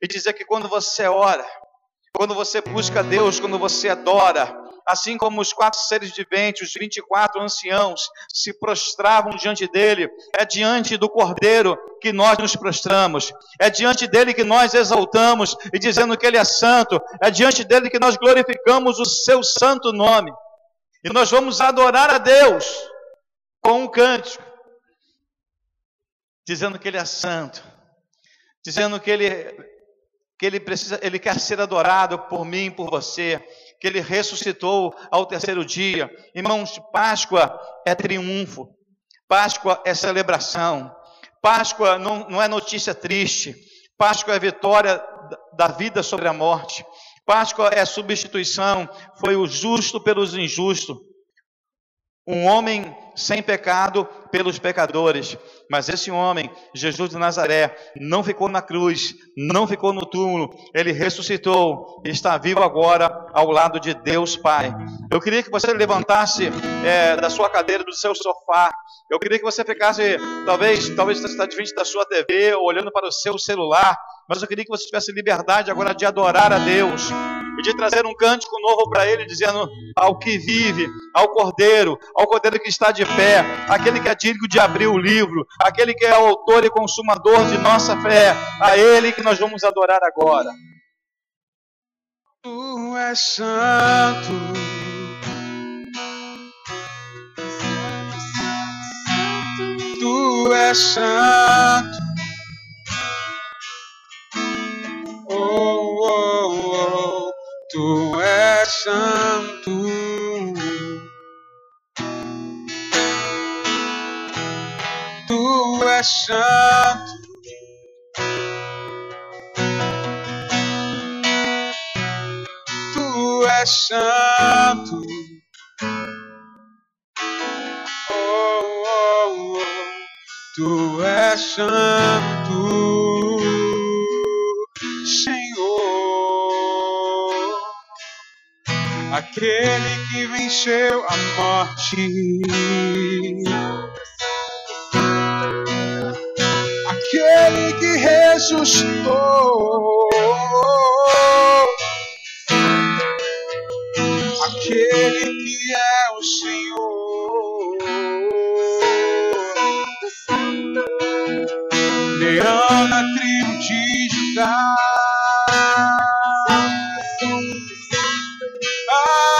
S4: e dizer que quando você ora, quando você busca Deus, quando você adora, assim como os quatro seres viventes, os 24 anciãos, se prostravam diante dele, é diante do Cordeiro que nós nos prostramos, é diante dele que nós exaltamos e dizendo que ele é santo, é diante dele que nós glorificamos o seu santo nome. E nós vamos adorar a Deus com um cântico, dizendo que ele é santo, dizendo que ele que ele precisa, ele quer ser adorado por mim, por você que ele ressuscitou ao terceiro dia. Irmãos, Páscoa é triunfo, Páscoa é celebração, Páscoa não, não é notícia triste, Páscoa é vitória da vida sobre a morte, Páscoa é substituição, foi o justo pelos injustos, um homem sem pecado pelos pecadores. Mas esse homem, Jesus de Nazaré, não ficou na cruz, não ficou no túmulo, ele ressuscitou e está vivo agora ao lado de Deus Pai. Eu queria que você levantasse é, da sua cadeira, do seu sofá. Eu queria que você ficasse, talvez, talvez está diante da sua TV olhando para o seu celular, mas eu queria que você tivesse liberdade agora de adorar a Deus de trazer um cântico novo para Ele, dizendo ao que vive, ao Cordeiro, ao Cordeiro que está de pé, aquele que é digno de abrir o livro, aquele que é o autor e consumador de nossa fé, a Ele que nós vamos adorar agora.
S3: Tu és santo. Tu és santo. És santo. Tu és santo. Tu és santo. Oh, oh, oh. Tu és santo, Aquele que venceu a morte. ressuscitou. Aquele que é o Senhor. Leão na tribo de Judá.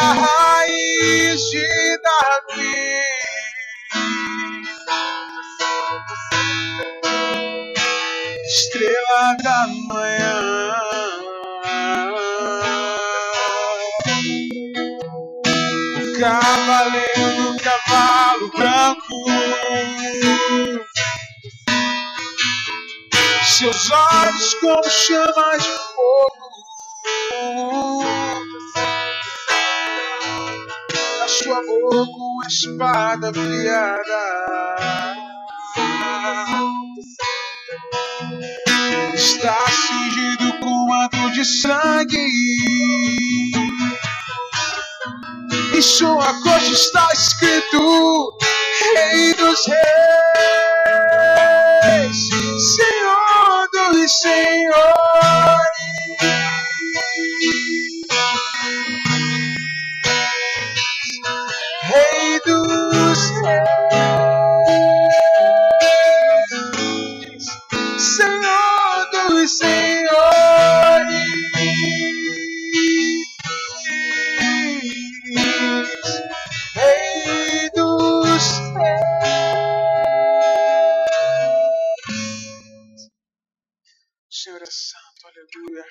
S3: A raiz de Davi. Estrela da manhã. Cavaleiro cavalo branco. Seus olhos como chamas de fogo. Sua boca uma espada afiada. Está cingido com manto de sangue. Em sua coxa está escrito Rei dos Reis, Senhor dos Senhores. Senhor é santo, aleluia.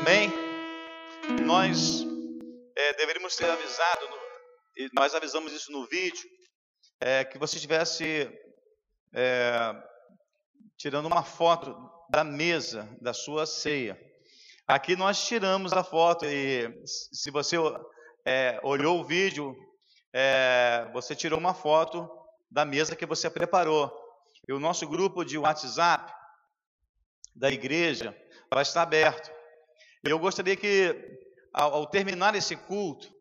S4: Amém? Nós é, deveríamos ter avisado, no- nós avisamos isso no vídeo, é, que você estivesse é, tirando uma foto da mesa da sua ceia. Aqui nós tiramos a foto e se você é, olhou o vídeo, é, você tirou uma foto da mesa que você preparou. E o nosso grupo de WhatsApp da igreja vai estar aberto. Eu gostaria que, ao, ao terminar esse culto,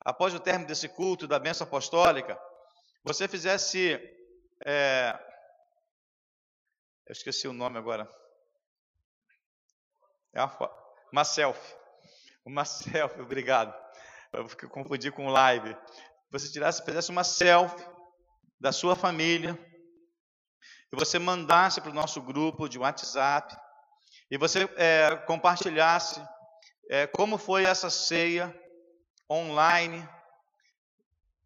S4: após o término desse culto da bênção apostólica, você fizesse. é, eu esqueci o nome agora. É uma, uma selfie. Uma selfie, obrigado. Eu confundi com live. Você tirasse, fizesse uma selfie da sua família e você mandasse para o nosso grupo de WhatsApp e você é, compartilhasse é, como foi essa ceia online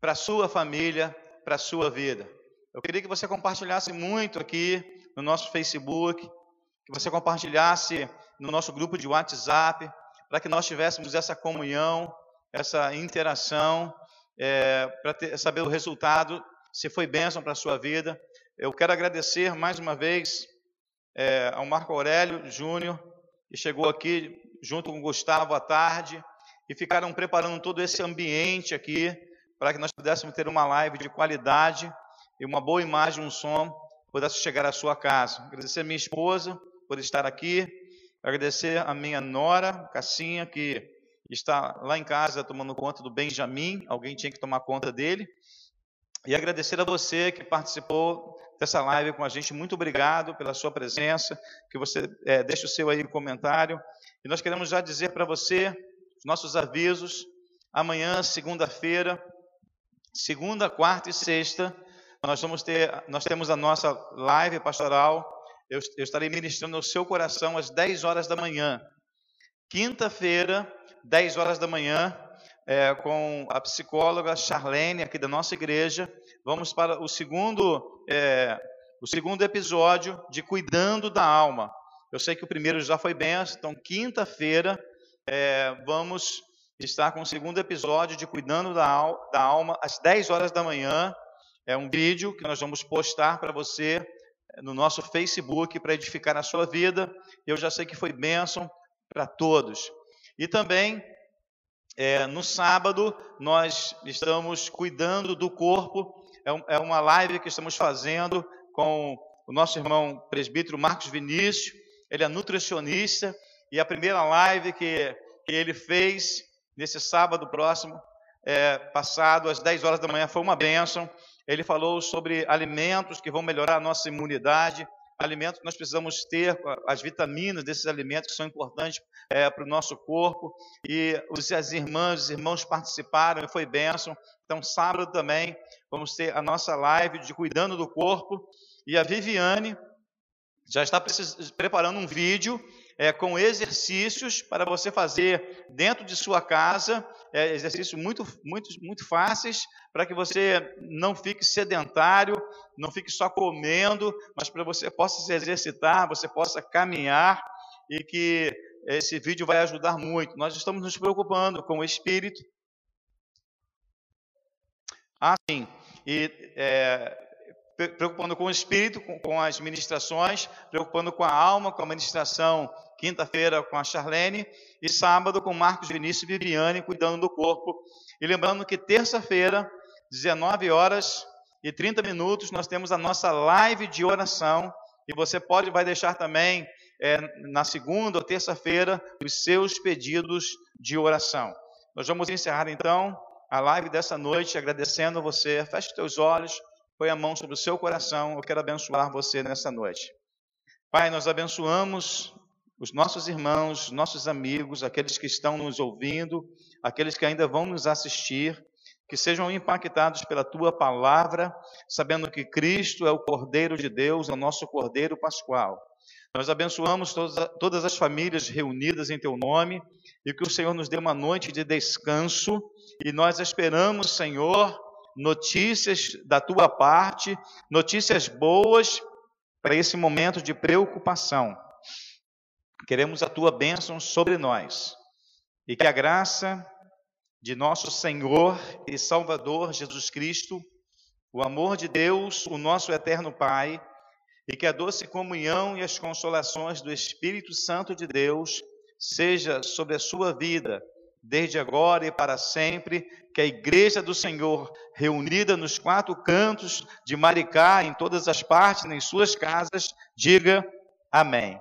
S4: para sua família, para sua vida. Eu queria que você compartilhasse muito aqui no nosso Facebook, que você compartilhasse no nosso grupo de WhatsApp, para que nós tivéssemos essa comunhão, essa interação, é, para saber o resultado, se foi bênção para a sua vida. Eu quero agradecer mais uma vez é, ao Marco Aurélio Júnior, que chegou aqui junto com o Gustavo à tarde e ficaram preparando todo esse ambiente aqui para que nós pudéssemos ter uma live de qualidade e uma boa imagem, um som, pudesse chegar à sua casa. Agradecer a minha esposa por estar aqui, agradecer a minha nora, Cassinha, que está lá em casa tomando conta do Benjamin, alguém tinha que tomar conta dele. E agradecer a você que participou dessa live com a gente. Muito obrigado pela sua presença. Que você é, deixe o seu aí comentário. E nós queremos já dizer para você os nossos avisos. Amanhã, segunda-feira, segunda, quarta e sexta, nós vamos ter, nós temos a nossa live pastoral. Eu, eu estarei ministrando ao seu coração às 10 horas da manhã. Quinta-feira, 10 horas da manhã, é, com a psicóloga Charlene, aqui da nossa igreja. Vamos para o segundo, é, o segundo episódio de Cuidando da Alma. Eu sei que o primeiro já foi benção, então quinta-feira é, vamos estar com o segundo episódio de Cuidando da, Al da Alma, às 10 horas da manhã. É um vídeo que nós vamos postar para você no nosso Facebook para edificar a sua vida. Eu já sei que foi bênção para todos. E também é, no sábado, nós estamos cuidando do corpo. É, um, é, uma live que estamos fazendo com o nosso irmão presbítero Marcos Vinícius. Ele é nutricionista. E a primeira live que, que ele fez nesse sábado próximo, é, passado, às 10 horas da manhã, foi uma bênção. ele falou sobre alimentos que vão melhorar a nossa imunidade, alimentos que nós precisamos ter, as vitaminas desses alimentos que são importantes é, para o nosso corpo. E os, as irmãs, os irmãos participaram e foi bênção. Então, sábado também, vamos ter a nossa live de Cuidando do Corpo. E a Viviane já está preparando um vídeo é, com exercícios para você fazer dentro de sua casa, é, exercícios muito, muito, muito fáceis, para que você não fique sedentário, não fique só comendo, mas para você possa se exercitar, você possa caminhar e que esse vídeo vai ajudar muito. Nós estamos nos preocupando com o espírito. Assim, e é, preocupando com o espírito, com, com, as ministrações, preocupando com a alma, com a ministração quinta-feira com a Charlene e sábado com Marcos Vinícius e Viviane cuidando do corpo. E lembrando que terça-feira, 19 horas e 30 minutos, nós temos a nossa live de oração e você pode vai deixar também é, na segunda ou terça-feira os seus pedidos de oração. Nós vamos encerrar então a live dessa noite agradecendo você. Feche teus olhos, põe a mão sobre o seu coração. Eu quero abençoar você nessa noite. Pai, nós abençoamos os nossos irmãos, nossos amigos, aqueles que estão nos ouvindo, aqueles que ainda vão nos assistir, que sejam impactados pela tua palavra, sabendo que Cristo é o Cordeiro de Deus, é o nosso Cordeiro Pascual. Nós abençoamos todas, as famílias reunidas em teu nome e que o Senhor nos dê uma noite de descanso e nós esperamos, Senhor, notícias da tua parte, notícias boas para esse momento de preocupação. Queremos a tua bênção sobre nós e que a graça de nosso Senhor e Salvador Jesus Cristo, o amor de Deus, o nosso eterno Pai, e que a doce comunhão e as consolações do Espírito Santo de Deus seja sobre a sua vida, desde agora e para sempre, que a igreja do Senhor, reunida nos quatro cantos de Maricá, em todas as partes, em suas casas, diga amém.